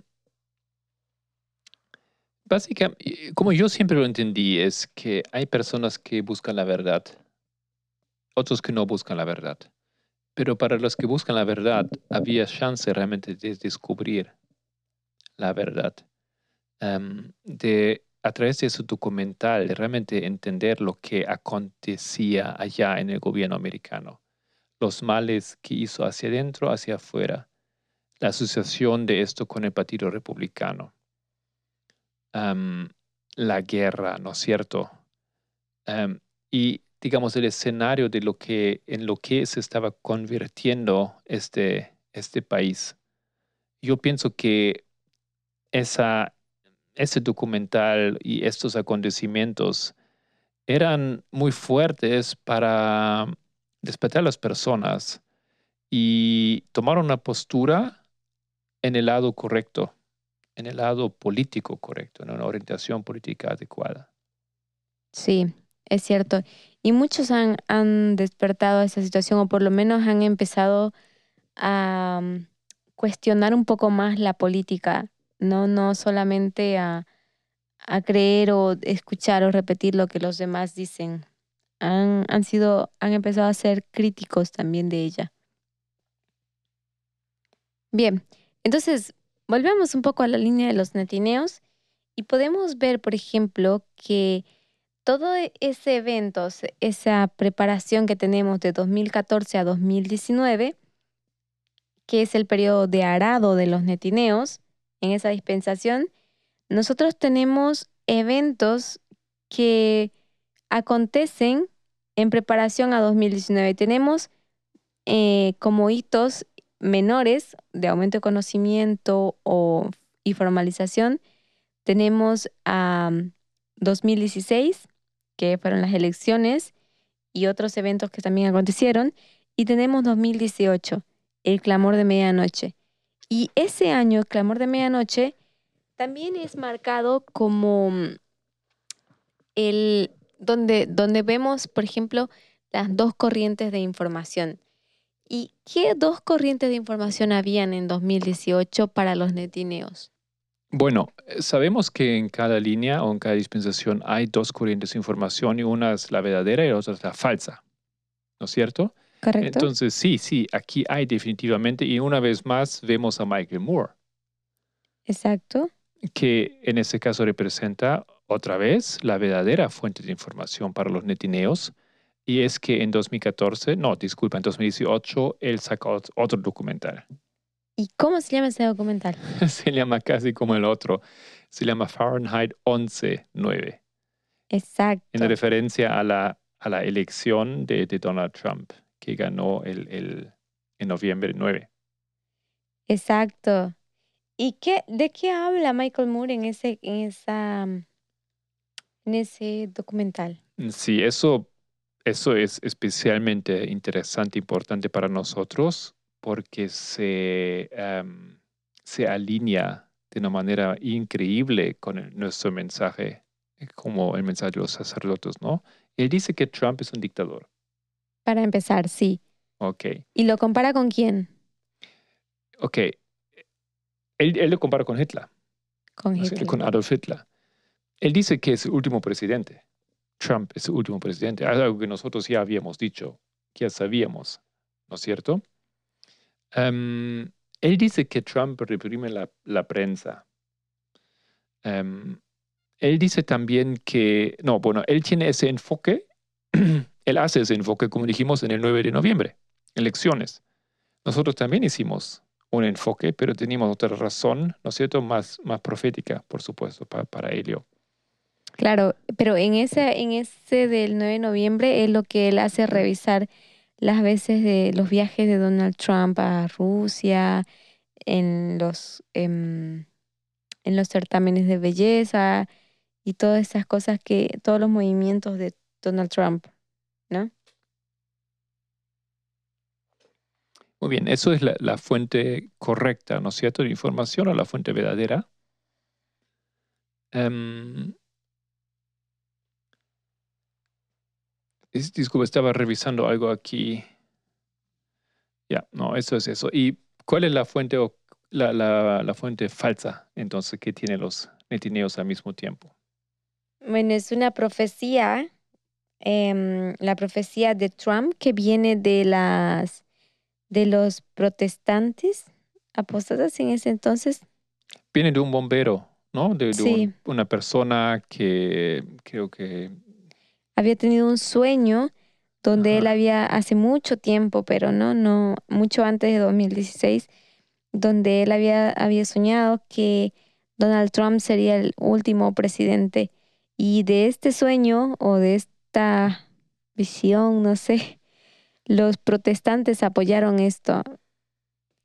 básicamente, como yo siempre lo entendí, es que hay personas que buscan la verdad, otros que no buscan la verdad. Pero para los que buscan la verdad, había chance realmente de descubrir la verdad. Em, de, a través de ese documental, de realmente entender lo que acontecía allá en el gobierno americano. Los males que hizo hacia adentro, hacia afuera la asociación de esto con el Partido Republicano. Am, la guerra, ¿no es cierto? Am, y digamos el escenario de lo que en lo que se estaba convirtiendo este, este país. Yo pienso que esa, ese documental y estos acontecimientos eran muy fuertes para despertar a las personas y tomar una postura en el lado correcto, en el lado político correcto, en una orientación política adecuada. Sí, es cierto. Y muchos han, han despertado esa situación o por lo menos han empezado a mm, cuestionar un poco más la política, no, no solamente a, a creer o escuchar o repetir lo que los demás dicen. Han, han sido, han empezado a ser críticos también de ella. Bien, entonces volvemos un poco a la línea de los netineos y podemos ver, por ejemplo, que todo ese evento, esa preparación que tenemos de 2014 a 2019, que es el periodo de arado de los netineos, en esa dispensación, nosotros tenemos eventos que acontecen en preparación a 2019. Tenemos eh, como hitos menores de aumento de conocimiento o, y formalización, tenemos a 2016, que fueron las elecciones y otros eventos que también acontecieron, y tenemos 2018, el clamor de medianoche. Y ese año, el clamor de medianoche, también es marcado como el donde, donde vemos, por ejemplo, las dos corrientes de información. ¿Y qué dos corrientes de información habían en 2018 para los netineos? Bueno, eh, sabemos que en cada línea o en cada dispensación hay dos corrientes de información y una es la verdadera y la otra es la falsa. ¿No es cierto? Correcto. Entonces, sí, sí, aquí hay definitivamente y una vez más vemos a Michael Moore. Exacto. Que en ese caso representa otra vez la verdadera fuente de información para los netineos y es que en 2014, no, disculpa, en 2018, él sacó otro documental. ¿Y cómo se llama ese documental? se llama casi como el otro. Se llama Fahrenheit 11.9. Exacto. En referencia a la, a la elección de, de Donald Trump, que ganó el, el, en noviembre 9. Exacto. ¿Y qué, de qué habla Michael Moore en ese, en esa, en ese documental? Sí, eso eso es especialmente interesante, importante para nosotros, porque se, em, se alinea de una manera increíble con nuestro mensaje, eh, como el mensaje de los sacerdotes, ¿no? Él dice que Trump es un dictador. Para empezar, sí. Ok. ¿Y lo compara con quién? Ok. Él, él lo compara con Hitler. Con Hitler. Con Adolf Hitler. Él dice que es el último presidente. Trump es el último presidente. Algo que nosotros ya habíamos dicho, ya sabíamos, ¿no es cierto? Em, él dice que Trump reprime la, prensa. Em, él dice también que, no, bueno, él tiene ese enfoque, él hace ese enfoque, como dijimos, en el 9 de noviembre, elecciones. Nosotros también hicimos un enfoque, pero teníamos otra razón, ¿no es cierto?, más, más profética, por supuesto, para, para ello. Claro, pero en ese, en ese del 9 de noviembre es lo que él hace revisar las veces de los viajes de Donald Trump a Rusia, en los, em, en los certámenes de belleza y todas esas cosas que, todos los movimientos de Donald Trump, ¿no? Muy bien, eso es la, fuente correcta, ¿no es cierto?, de información o la fuente verdadera. Em, disculpa, estaba revisando algo aquí. Ya, no, eso es eso. ¿Y cuál es la fuente o la, la, fuente falsa entonces que tienen los netineos al mismo tiempo? Bueno, es una profecía, em, la profecía de Trump que viene de las de los protestantes apóstatas en ese entonces. Viene de un bombero, ¿no? De, una persona que creo que había tenido un sueño donde él había hace mucho tiempo, pero no, no, mucho antes de 2016, donde él había, había soñado que Donald Trump sería el último presidente. Y de este sueño o de esta visión, no sé, los protestantes apoyaron esto,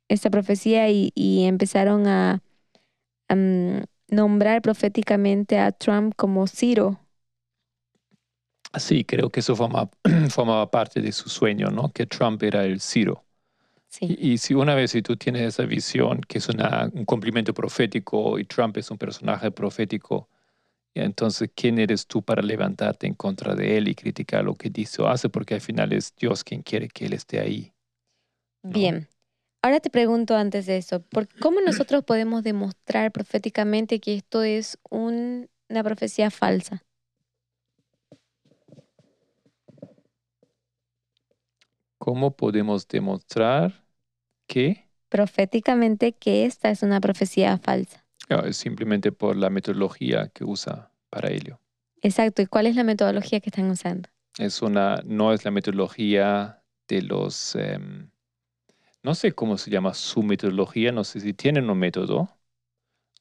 esta profecía y, empezaron a, nombrar proféticamente a Trump como Ciro, Sí, creo que eso formaba, parte de su sueño, ¿no? Que Trump era el Ciro. Sí. Y, si una vez si tú tienes esa visión, que es un cumplimiento profético y Trump es un personaje profético, entonces, ¿quién eres tú para levantarte en contra de él y criticar lo que dice o hace? Porque al final es Dios quien quiere que él esté ahí. Bien. Ahora te pregunto antes de eso, ¿cómo nosotros podemos demostrar proféticamente que esto es una profecía falsa? ¿Cómo podemos demostrar que? proféticamente que esta es una profecía falsa. No, es simplemente por la metodología que usa para ello. Exacto. ¿Y cuál es la metodología que están usando? Es una, no es la metodología de los, em, no sé cómo se llama su metodología, no sé si tienen un método,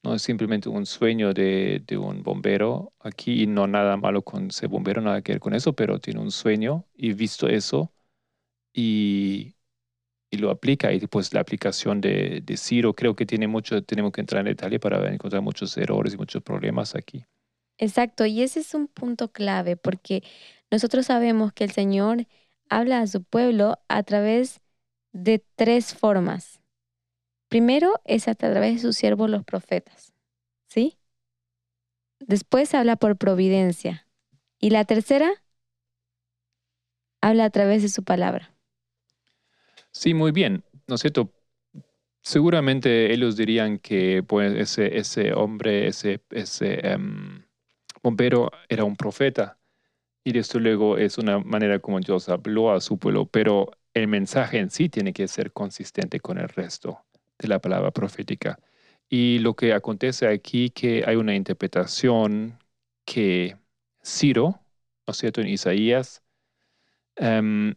no es simplemente un sueño de, de un bombero aquí y no nada malo con ser bombero, nada que ver con eso, pero tiene un sueño y visto eso y, lo aplica. Y pues la aplicación de, de Ciro creo que tiene mucho, tenemos que entrar en detalle para encontrar muchos errores y muchos problemas aquí. Exacto. Y ese es un punto clave porque nosotros sabemos que el Señor habla a su pueblo a través de tres formas. Primero es a través de sus siervos los profetas, ¿sí? Después habla por providencia. Y la tercera habla a través de su palabra. Sí, muy bien. ¿No es cierto? Seguramente ellos dirían que pues, ese, hombre, ese, em, bombero era un profeta. Y esto luego es una manera como Dios habló a su pueblo, pero el mensaje en sí tiene que ser consistente con el resto de la palabra profética. Y lo que acontece aquí que hay una interpretación que Ciro, ¿no es cierto?, en Isaías, em,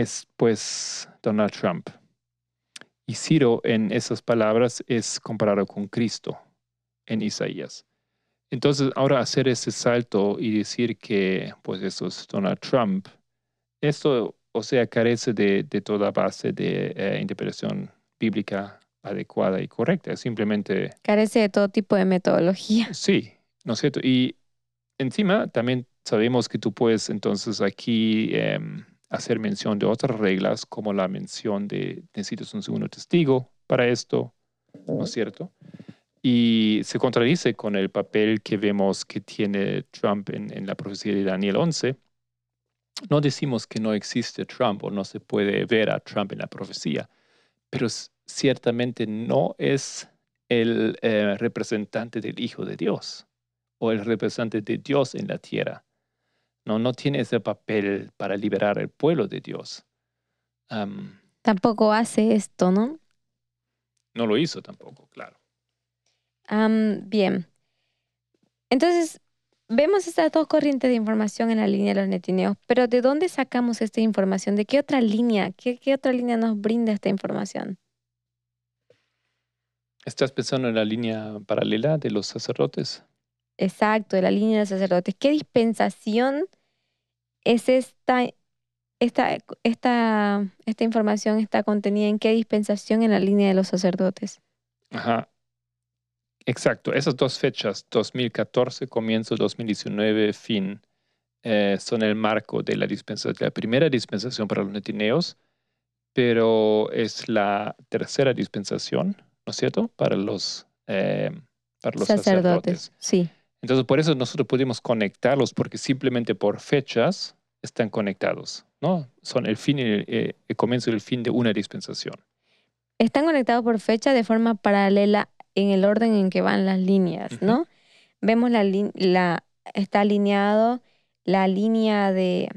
es pues Donald Trump. Y Ciro en esas palabras es comparado con Cristo en Isaías. Entonces, ahora hacer ese salto y decir que pues eso es Donald Trump, esto, o sea, carece de, toda base de eh, interpretación bíblica adecuada y correcta. Simplemente... Carece de todo tipo de metodología. Sí, ¿no es cierto? Y encima también sabemos que tú puedes entonces aquí em, hacer mención de otras reglas, como la mención de necesitas un segundo testigo para esto, ¿no es cierto? Y se contradice con el papel que vemos que tiene Trump en, la profecía de Daniel 11. No decimos que no existe Trump o no se puede ver a Trump en la profecía, pero ciertamente no es el eh, representante del Hijo de Dios o el representante de Dios en la tierra. No, no tiene ese papel para liberar al pueblo de Dios. tampoco hace esto, ¿no? No lo hizo tampoco, claro bien. Entonces, vemos estas dos corrientes de información en la línea de los netineos, pero ¿de dónde sacamos esta información? ¿De qué otra línea? ¿Qué, qué otra línea nos brinda esta información? ¿Estás pensando en la línea paralela de los sacerdotes? Exacto, de la línea de los sacerdotes. ¿Qué dispensación es esta, esta, esta, esta información está contenida en qué dispensación en la línea de los sacerdotes? Ajá. Exacto, esas dos fechas, 2014, comienzo 2019, fin, eh, son el marco de la dispensación, la primera dispensación para los netineos, pero es la tercera dispensación, ¿no es cierto? Para los, eh, para los sacerdotes. Sí. Entonces, por eso nosotros pudimos conectarlos, porque simplemente por fechas están conectados, ¿no? Son el fin y el, eh, el comienzo y el fin de una dispensación. Están conectados por fecha de forma paralela en el orden en que van las líneas, ¿no? Vemos la, la, está alineado la línea de,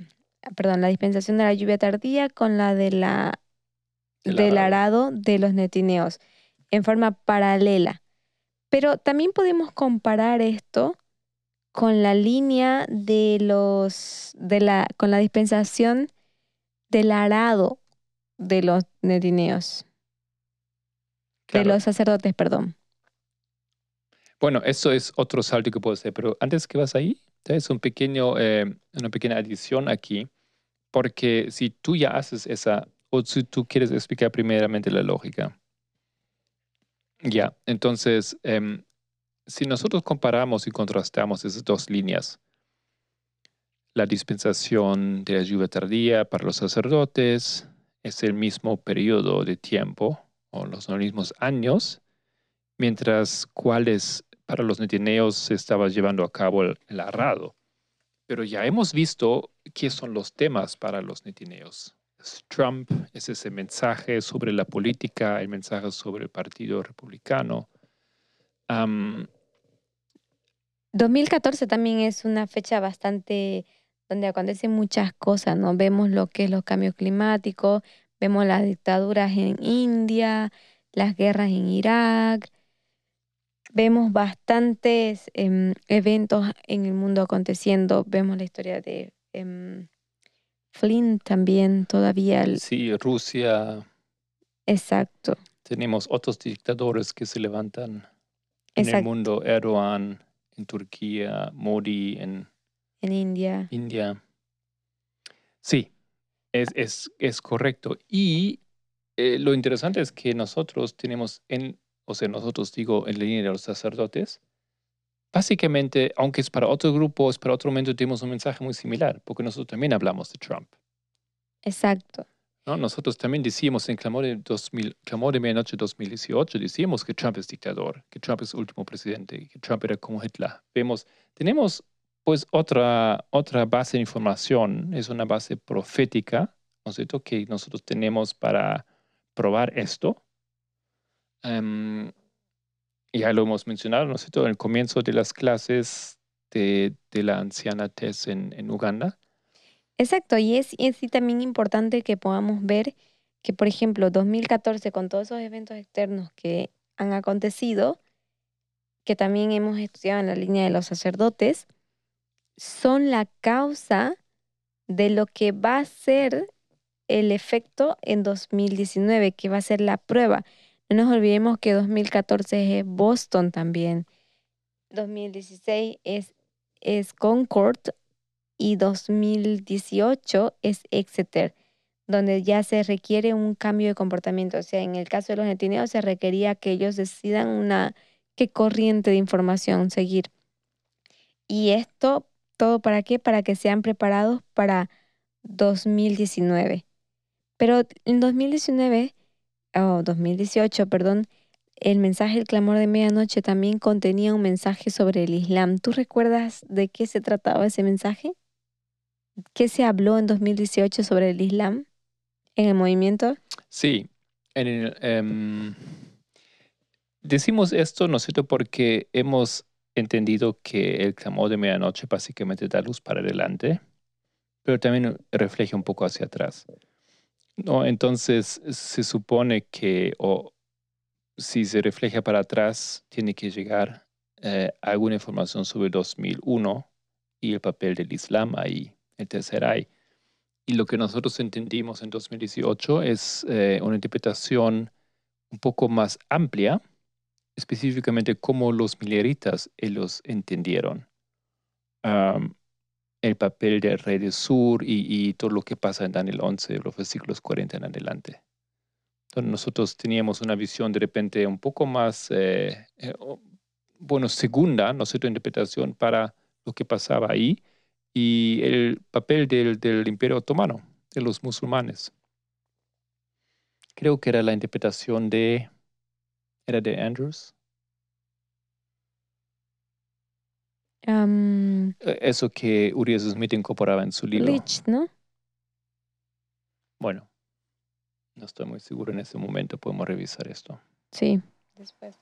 perdón, la dispensación de la lluvia tardía con la de la, del arado de los netineos en forma paralela. Pero también podemos comparar esto con la línea de los, de la, con la dispensación del arado de los netineos. De los sacerdotes, perdón. Bueno, eso es otro salto que puedo hacer, pero antes que vas ahí, es un pequeño, eh, una pequeña adición aquí, porque si tú ya haces esa, o si tú quieres explicar primeramente la lógica, ya, entonces, em, si nosotros comparamos y contrastamos esas dos líneas, la dispensación de la lluvia tardía para los sacerdotes es el mismo periodo de tiempo o los mismos años, mientras cuáles para los netineos se estaba llevando a cabo el, arrado. Pero ya hemos visto qué son los temas para los netineos. Trump, es ese mensaje sobre la política, el mensaje sobre el Partido Republicano. 2014 también es una fecha bastante donde acontecen muchas cosas, ¿no? Vemos lo que es los cambios climáticos, Vemos las dictaduras en India, las guerras en Irak. Vemos bastantes em, eventos en el mundo aconteciendo. Vemos la historia de em, Flynn también todavía. el- Sí, Rusia, Exacto, tenemos otros dictadores que se levantan en el mundo, Erdogan en Turquía, Modi en En India. India. Sí, es, es, es correcto. Y eh, lo interesante es que nosotros tenemos, en, o sea, nosotros digo en la línea de los sacerdotes, básicamente, aunque es para otro grupo, es para otro momento, tenemos un mensaje muy similar, porque nosotros también hablamos de Trump. Exacto. ¿no? Nosotros también decíamos en Clamor de, 2000, Clamor de Medianoche 2018, decíamos que Trump es dictador, que Trump es último presidente, que Trump era como Hitler. Vemos, tenemos pues otra, otra base de información, es una base profética, ¿no es cierto?, que nosotros tenemos para probar esto. Em, ya lo hemos mencionado, ¿no es cierto?, en el comienzo de las clases de, de la anciana Tess en, en Uganda. Exacto, y es, y es sí también importante que podamos ver que, por ejemplo, 2014, con todos esos eventos externos que han acontecido, que también hemos estudiado en la línea de los sacerdotes, son la causa de lo que va a ser el efecto en 2019, que va a ser la prueba. No nos olvidemos que 2014 es Boston también, 2016 es, es Concord y 2018 es Exeter, donde ya se requiere un cambio de comportamiento. O sea, en el caso de los netineos se requería que ellos decidan una qué corriente de información seguir. Y esto, ¿todo para qué? Para que sean preparados para 2019. Pero en 2019, o 2018, perdón, el mensaje El clamor de medianoche también contenía un mensaje sobre el Islam. ¿Tú recuerdas de qué se trataba ese mensaje? ¿Qué se habló en 2018 sobre el Islam en el movimiento? Sí, en el, em, decimos esto, ¿no es porque hemos entendido que el clamor de medianoche básicamente da luz para adelante, pero también refleja un poco hacia atrás. ¿No? Entonces, se supone que, o si se refleja para atrás, tiene que llegar eh, alguna información sobre 2001 y el papel del Islam ahí, el tercer ay. Y lo que nosotros entendimos en 2018 es eh, una interpretación un poco más amplia, específicamente cómo los mileritas ellos entendieron el papel del rey del sur y, y, todo lo que pasa en Daniel 11, los versículos 40 en adelante. Entonces nosotros teníamos una visión de repente un poco más, eh, eh, bueno, segunda, ¿no sé, tu interpretación para lo que pasaba ahí y el papel del, del imperio otomano, de los musulmanes. Creo que era la interpretación de, era de Andrews. Um, Eso que Urias Smith incorporaba en su libro. Leach, ¿no? Bueno, no estoy muy seguro en ese momento, podemos revisar esto. Sí, después.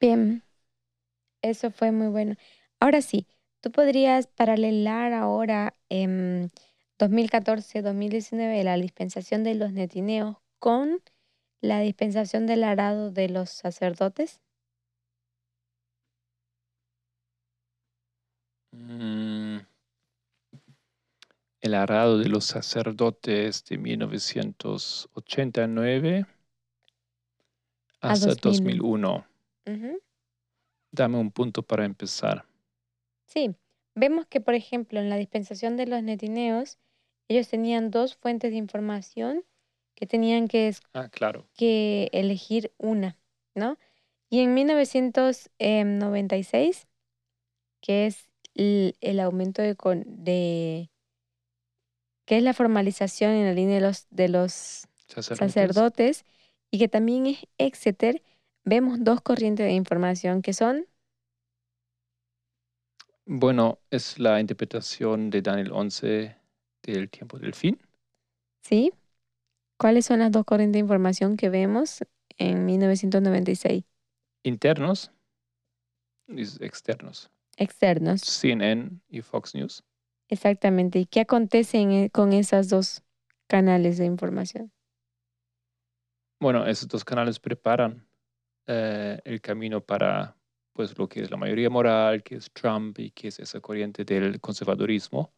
Bien, eso fue muy bueno. Ahora sí, tú podrías paralelar ahora en 2014-2019 la dispensación de los netineos con la dispensación del arado de los sacerdotes. Mm, el arado de los sacerdotes de 1989 hasta 2001. 2001. Ujú. Dame un punto para empezar. Sí, vemos que, por ejemplo, en la dispensación de los netineos, ellos tenían dos fuentes de información que tenían que, Ah, claro. que elegir una, ¿no? Y en 1996, que es el, el aumento de, con- de, que es la formalización en la línea de los, de los Sacerdotes. sacerdotes, y que también es Exeter, vemos dos corrientes de información que son, Bueno, es la interpretación de Daniel 11 del tiempo del fin. ¿sí? ¿Cuáles son las dos corrientes de información que vemos en 1996? Internos y externos. Externos, CNN y Fox News. exactamente. ¿Y qué acontece en e- con esas dos canales de información. Bueno, esos dos canales preparan eh, el camino para pues lo que es la mayoría moral, que es Trump y que es esa corriente del conservadurismo,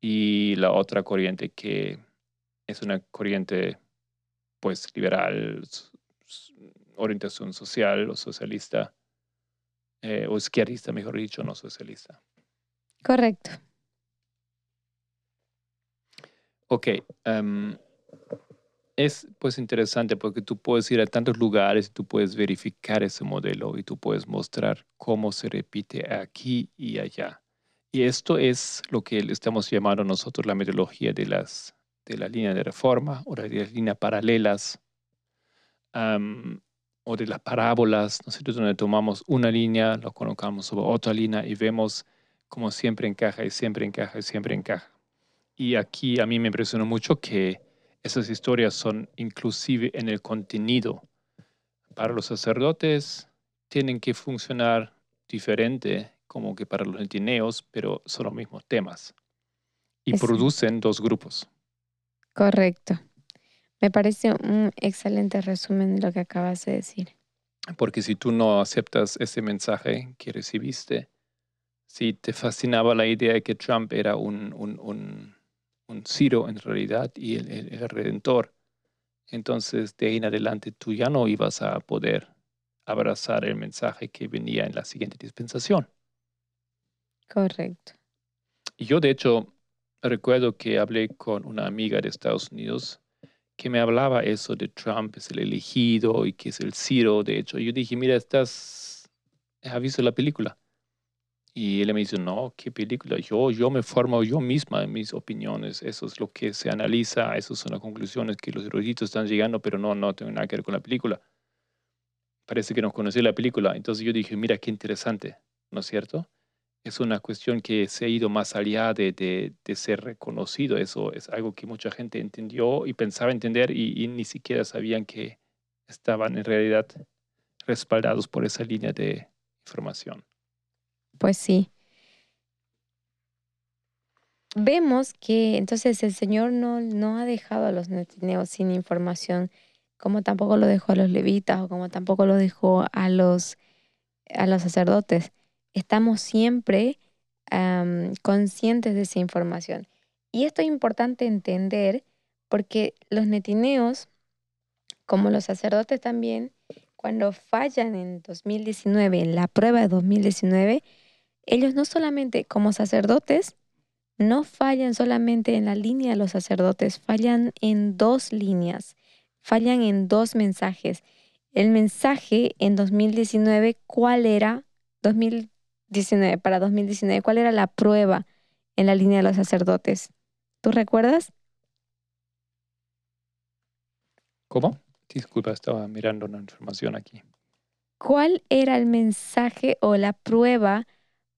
y la otra corriente que es una corriente pues liberal, orientación social o socialista, eh, o izquierdista, mejor dicho, no socialista. Correcto. Ok. em, es pues interesante porque tú puedes ir a tantos lugares, tú puedes verificar ese modelo y tú puedes mostrar cómo se repite aquí y allá. Y esto es lo que estamos llamando nosotros la metodología de, las, de la línea de reforma o de las líneas paralelas am, o de las parábolas, ¿no es cierto? Donde tomamos una línea, lo colocamos sobre otra línea y vemos cómo siempre encaja y siempre encaja y siempre encaja. Y aquí a mí me impresionó mucho que esas historias son inclusive en el contenido. Para los sacerdotes tienen que funcionar diferente como que para los lentineos, pero son los mismos temas. Y Es- producen dos grupos. Correcto. Me parece un excelente resumen de lo que acabas de decir. Porque si tú no aceptas ese mensaje que recibiste, si te fascinaba la idea de que Trump era un, un, un, un Ciro en realidad y el, el- el redentor, entonces de ahí en adelante tú ya no ibas a poder abrazar el mensaje que venía en la siguiente dispensación. Correcto. Y yo de hecho recuerdo que hablé con una amiga de Estados Unidos que me hablaba eso de Trump es el elegido y que es el Ciro, de hecho. Yo dije, mira, estás, ¿has visto la película? Y él me dice, no, ¿qué película? Yo, yo me formo yo misma en mis opiniones. Eso es lo que se analiza, esas son las conclusiones que los eruditos están llegando, pero no, no tengo nada que ver con la película. Parece que no conocí la película. Entonces yo dije, mira, qué interesante, ¿no es cierto? Es una cuestión que se ha ido más allá de, de- ser reconocido. Eso es algo que mucha gente entendió y pensaba entender y, y ni siquiera sabían que estaban en realidad respaldados por esa línea de información. Pues sí. Vemos que entonces el Señor no, no ha dejado a los netineos sin información, como tampoco lo dejó a los levitas o como tampoco lo dejó a los, a los sacerdotes. Estamos siempre conscientes de esa información. Y esto es importante entender porque los netineos, como los sacerdotes también, cuando fallan en 2019, en la prueba de 2019, ellos no solamente como sacerdotes, no fallan solamente en la línea de los sacerdotes, fallan en dos líneas, fallan en dos mensajes. El mensaje en 2019, ¿cuál era? 2019, para 2019, ¿cuál era la prueba en la línea de los sacerdotes? ¿Tú recuerdas? ¿Cómo? Disculpa, estaba mirando una información aquí. ¿Cuál era el mensaje o la prueba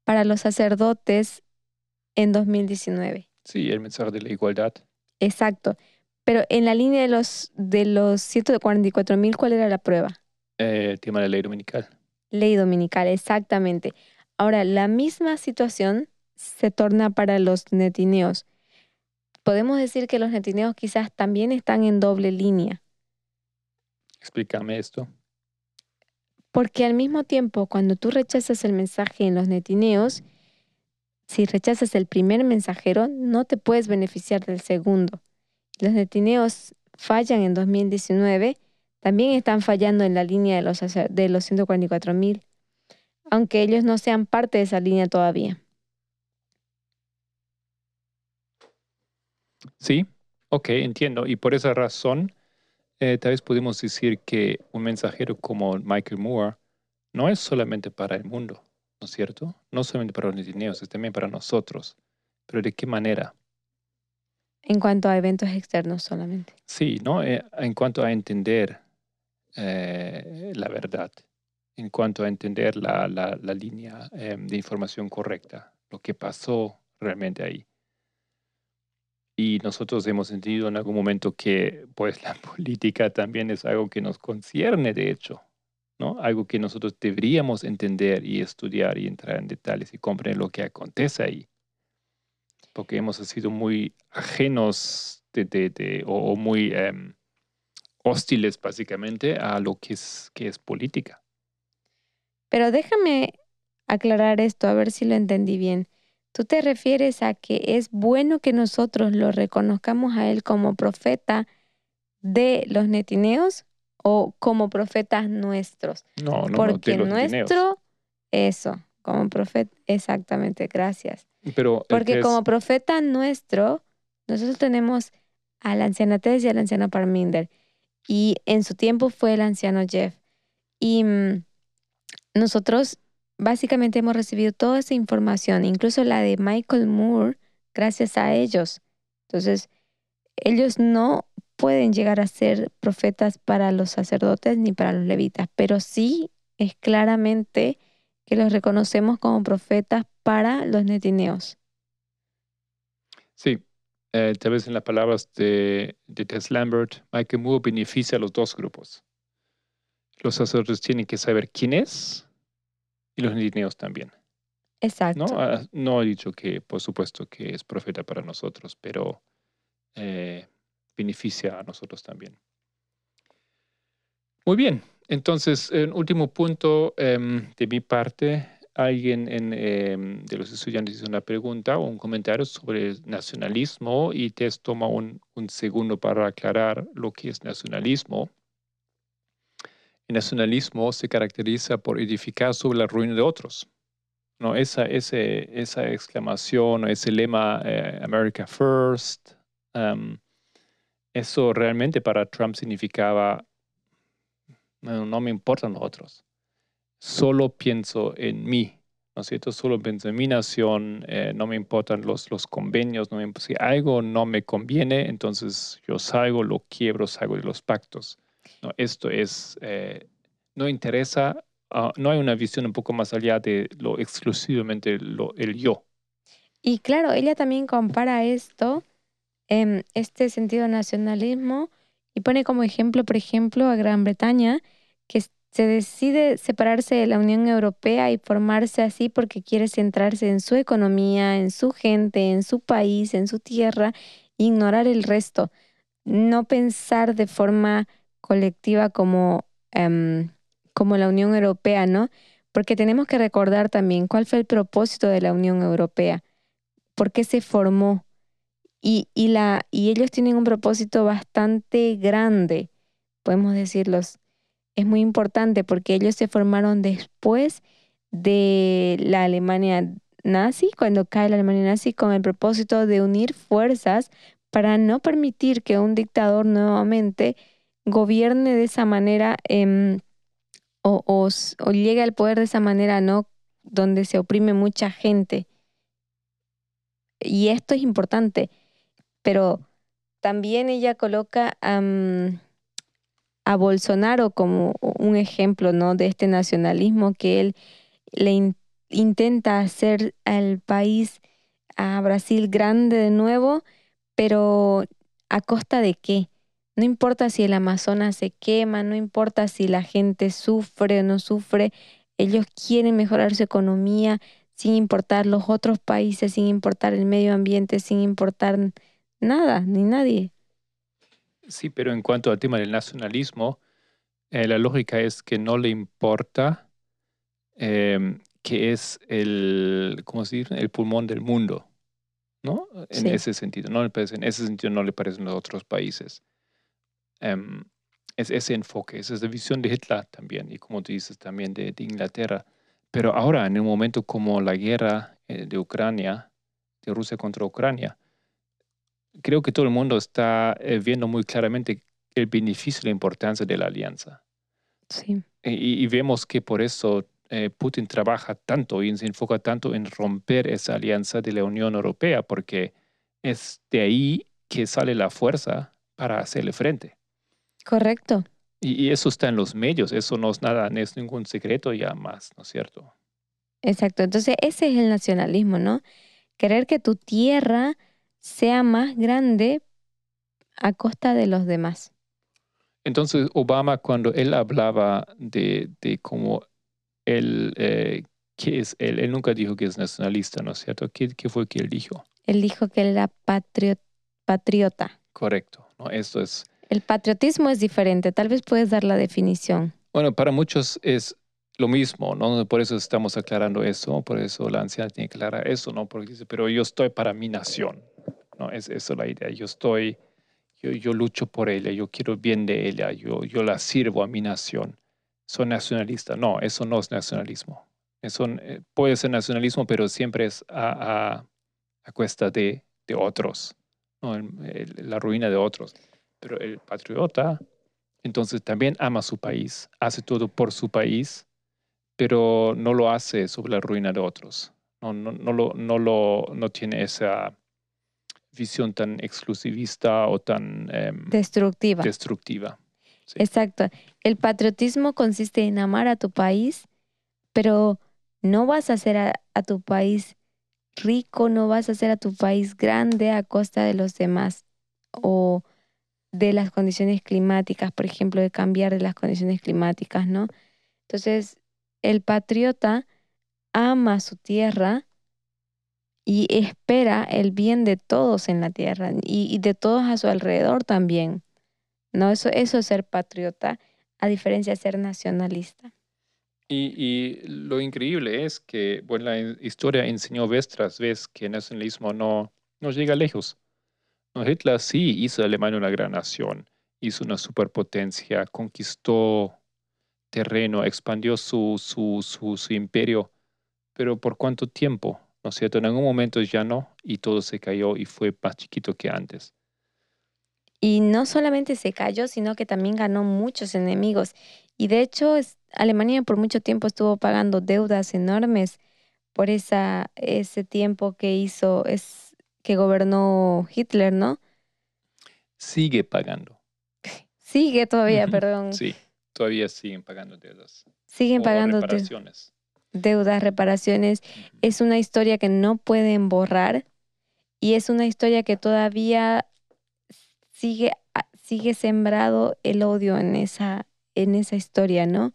para los sacerdotes en 2019? Sí, el mensaje de la igualdad. Exacto. Pero en la línea de los, de los 144 mil, ¿cuál era la prueba? eh, el tema de la ley dominical. Ley dominical, exactamente. Ahora, la misma situación se torna para los netineos. Podemos decir que los netineos quizás también están en doble línea, Explícame esto. porque al mismo tiempo, cuando tú rechazas el mensaje en los netineos, si rechazas el primer mensajero, no te puedes beneficiar del segundo. Los netineos fallan en 2019, también están fallando en la línea de los, de los 144 mil, aunque ellos no sean parte de esa línea todavía. Sí, ok, entiendo. Y por esa razón, eh, tal vez podemos decir que un mensajero como Michael Moore no es solamente para el mundo, ¿no es cierto? No solamente para los netineos, es también para nosotros. Pero ¿de qué manera? En cuanto a eventos externos solamente. Sí, ¿no? Eh, en cuanto a entender eh, la verdad, en cuanto a entender la, la- la línea eh, de información correcta, lo que pasó realmente ahí. Y nosotros hemos entendido en algún momento que pues la política también es algo que nos concierne, de hecho, ¿no? Algo que nosotros deberíamos entender y estudiar y entrar en detalles y comprender lo que acontece ahí. Porque hemos sido muy ajenos de, de- o muy em, hostiles básicamente a lo que es, que es política. Pero déjame aclarar esto, a ver si lo entendí bien. ¿Tú te refieres a que es bueno que nosotros lo reconozcamos a él como profeta de los netineos o como profetas nuestros? No, no, no, de Porque los netineos. nuestro, eso, como profeta, exactamente, gracias. Pero Porque es- como profeta nuestro, nosotros tenemos al anciano Tes y al anciano Parminder. Y en su tiempo fue el anciano Jeff. Y mm, nosotros básicamente hemos recibido toda esa información, incluso la de Michael Moore, gracias a ellos. Entonces, ellos no pueden llegar a ser profetas para los sacerdotes ni para los levitas, pero sí es claramente que los reconocemos como profetas para los netineos. Sí, eh, tal vez en las palabras de, de Tess Lambert, Michael Moore beneficia a los dos grupos. Los sacerdotes tienen que saber quién es y los netineos también. Exacto. ¿no? Ah, no he dicho que, por supuesto, que es profeta para nosotros, pero eh, beneficia a nosotros también. Muy bien, entonces, un último punto em, de mi parte. Alguien en, em, de los estudiantes hizo una pregunta o un comentario sobre el nacionalismo y Tess toma un, un segundo para aclarar lo que es nacionalismo. El nacionalismo se caracteriza por edificar sobre la ruina de otros. ¿no? Esa, ese, esa exclamación ese lema eh, America First, um, eso realmente para Trump significaba, no, me importan los otros, solo pienso en mí, ¿no cierto? Solo pienso en mi nación, eh, no me importan los, los convenios, no me, si algo no me conviene, entonces yo salgo, lo quiebro, salgo de los pactos. ¿No? Esto es, eh, no interesa ah, no hay una visión un poco más allá de lo exclusivamente lo, el yo. Y claro, ella también compara esto, em, este sentido nacionalismo, y pone como ejemplo, por ejemplo, a Gran Bretaña, que se decide separarse de la Unión Europea y formarse así porque quiere centrarse en su economía, en su gente, en su país, en su tierra, e ignorar el resto. No pensar de forma colectiva como, em, como la Unión Europea, ¿no? Porque tenemos que recordar también cuál fue el propósito de la Unión Europea por qué se formó. Y, y, la, y ellos tienen un propósito bastante grande, podemos decirlos. Es muy importante porque ellos se formaron después de la Alemania nazi, cuando cae la Alemania nazi, con el propósito de unir fuerzas para no permitir que un dictador nuevamente gobierne de esa manera em, o, o llegue al poder de esa manera, ¿no? Donde se oprime mucha gente. Y esto es importante, pero también ella coloca a Bolsonaro como un ejemplo, ¿no? De este nacionalismo que él le in- intenta hacer al país, a Brasil grande de nuevo, pero ¿a costa de qué? No importa si el Amazonas se quema, no importa si la gente sufre o no sufre, ellos quieren mejorar su economía sin importar los otros países, sin importar el medio ambiente, sin importar nada, ni nadie. Sí, pero en cuanto al tema del nacionalismo, eh, la lógica es que no le importa em, que es el, ¿cómo se dice? El pulmón del mundo, ¿no? En Sí. ese sentido, no en ese sentido no le parecen los otros países. Em, es ese enfoque, esa es la visión de Hitler también, y como tú dices, también de, de Inglaterra. Pero ahora, en un momento como la guerra eh, de Ucrania, de Rusia contra Ucrania, creo que todo el mundo está eh, viendo muy claramente el beneficio y la importancia de la alianza. Sí, Y, y vemos que por eso eh, Putin trabaja tanto y se enfoca tanto en romper esa alianza de la Unión Europea, porque es de ahí que sale la fuerza para hacerle frente. Correcto. Y, y eso está en los medios, eso no es nada, no es ningún secreto ya más, ¿no es cierto? Exacto. Entonces, ese es el nacionalismo, ¿no? Querer que tu tierra sea más grande a costa de los demás. Entonces, Obama, cuando él hablaba de, de cómo él, eh, ¿qué es él? Él nunca dijo que es nacionalista, ¿no es cierto? ¿Qué, qué fue que él dijo? Él dijo que él era patrio- patriota. correcto. ¿no? Esto es, El patriotismo es diferente. Tal vez puedes dar la definición. bueno, para muchos es lo mismo, ¿no? Por eso estamos aclarando eso, por eso la anciana tiene que aclarar eso, ¿no? Porque dice, pero yo estoy para mi nación, ¿no? Es eso la idea. Yo estoy, yo, yo lucho por ella, yo quiero bien de ella, yo, yo la sirvo a mi nación. Soy nacionalista. No, eso no es nacionalismo. Eso eh, puede ser nacionalismo, pero siempre es a, a, a cuesta de, de otros, ¿no? La ruina de otros. Pero el patriota, entonces también ama su país, hace todo por su país, pero no lo hace sobre la ruina de otros. No, no, no, lo, no, lo, no tiene esa visión tan exclusivista o tan em, Destructiva. destructiva. sí. Exacto. El patriotismo consiste en amar a tu país, pero no vas a hacer a, a tu país rico, no vas a hacer a tu país grande a costa de los demás o de las condiciones climáticas, por ejemplo, de cambiar de las condiciones climáticas, ¿no? Entonces, el patriota ama su tierra y espera el bien de todos en la tierra y, de todos a su alrededor también. No, eso, es ser patriota, a diferencia de ser nacionalista. Y, y lo increíble es que, bueno, la historia enseñó vez tras vez que el nacionalismo no, no llega lejos. Hitler sí hizo de Alemania una gran nación, hizo una superpotencia, conquistó terreno, expandió su, su, su, imperio, pero ¿por cuánto tiempo? ¿No es cierto? En algún momento ya no, y todo se cayó y fue más chiquito que antes. Y no solamente se cayó, sino que también ganó muchos enemigos. Y de hecho, Alemania por mucho tiempo estuvo pagando deudas enormes por esa, ese tiempo que hizo, es, que gobernó Hitler, ¿no? Sigue pagando. Sigue todavía, perdón. Sí, todavía siguen pagando deudas. Siguen o pagando reparaciones. deudas, reparaciones. Es una historia que no pueden borrar y es una historia que todavía sigue, a- sigue sembrado el odio en esa, en esa historia, ¿no?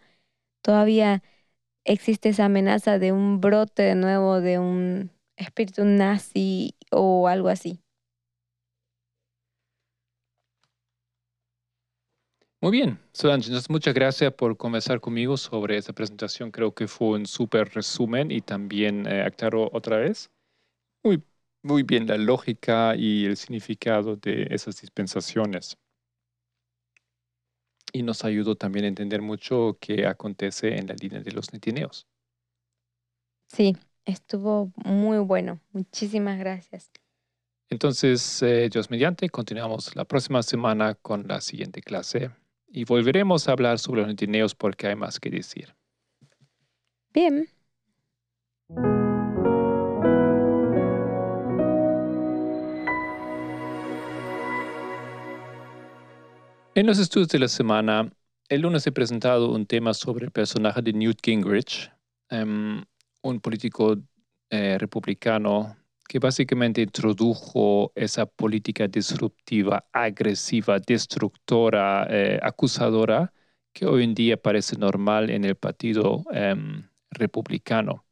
Todavía existe esa amenaza de un brote de nuevo de un espíritu nazi o algo así. Muy bien, Solange, muchas gracias por conversar conmigo sobre esta presentación. Creo que fue un súper resumen y también eh, aclaró otra vez muy, muy bien la lógica y el significado de esas dispensaciones. Y nos ayudó también a entender mucho qué acontece en la línea de los netineos. Sí, estuvo muy bueno. Muchísimas gracias. Entonces, eh, Dios mediante, continuamos la próxima semana con la siguiente clase y volveremos a hablar sobre los netineos porque hay más que decir. Bien. En los estudios de la semana, el lunes he presentado un tema sobre el personaje de Newt Gingrich, em, un político eh, republicano que básicamente introdujo esa política disruptiva, agresiva, destructora, eh, acusadora, que hoy en día parece normal en el partido em, republicano.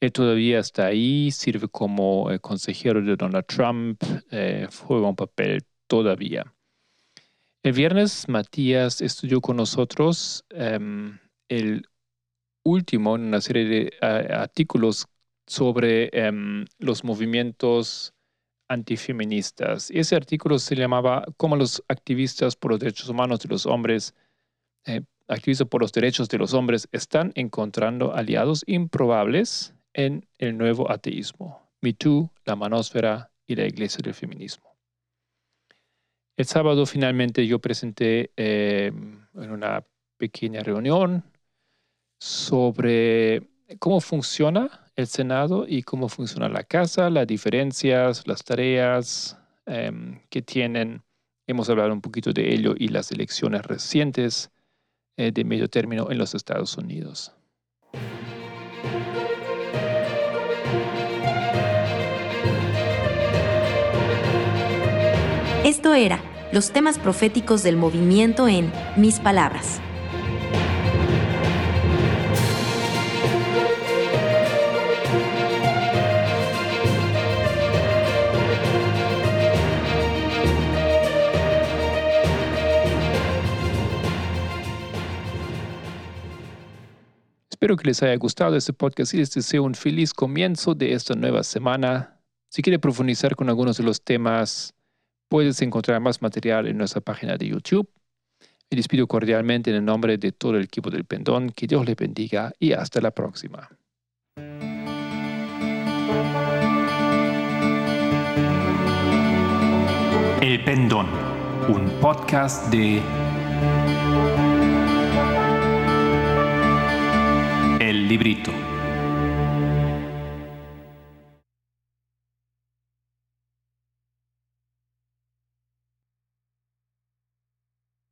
Él todavía está ahí, sirve como eh, consejero de Donald Trump, eh, juega un papel todavía. El viernes Matías estudió con nosotros em, el último en una serie de artículos sobre em, los movimientos antifeministas. Ese artículo se llamaba Cómo los activistas por los derechos humanos de los hombres, eh, activistas por los derechos de los hombres, están encontrando aliados improbables en el nuevo ateísmo. Me Too, la manósfera y la iglesia del feminismo. El sábado finalmente yo presenté eh, en una pequeña reunión sobre cómo funciona el Senado y cómo funciona la Casa, las diferencias, las tareas em, que tienen. Hemos hablado un poquito de ello y las elecciones recientes eh, de medio término en los Estados Unidos. Esto era los temas proféticos del movimiento en Mis Palabras. Espero que les haya gustado este podcast y les deseo un feliz comienzo de esta nueva semana. Si quiere profundizar con algunos de los temas, puedes encontrar más material en nuestra página de YouTube. Me despido cordialmente en el nombre de todo el equipo del Pendón. Que Dios les bendiga y hasta la próxima. El Pendón, un podcast de Librito.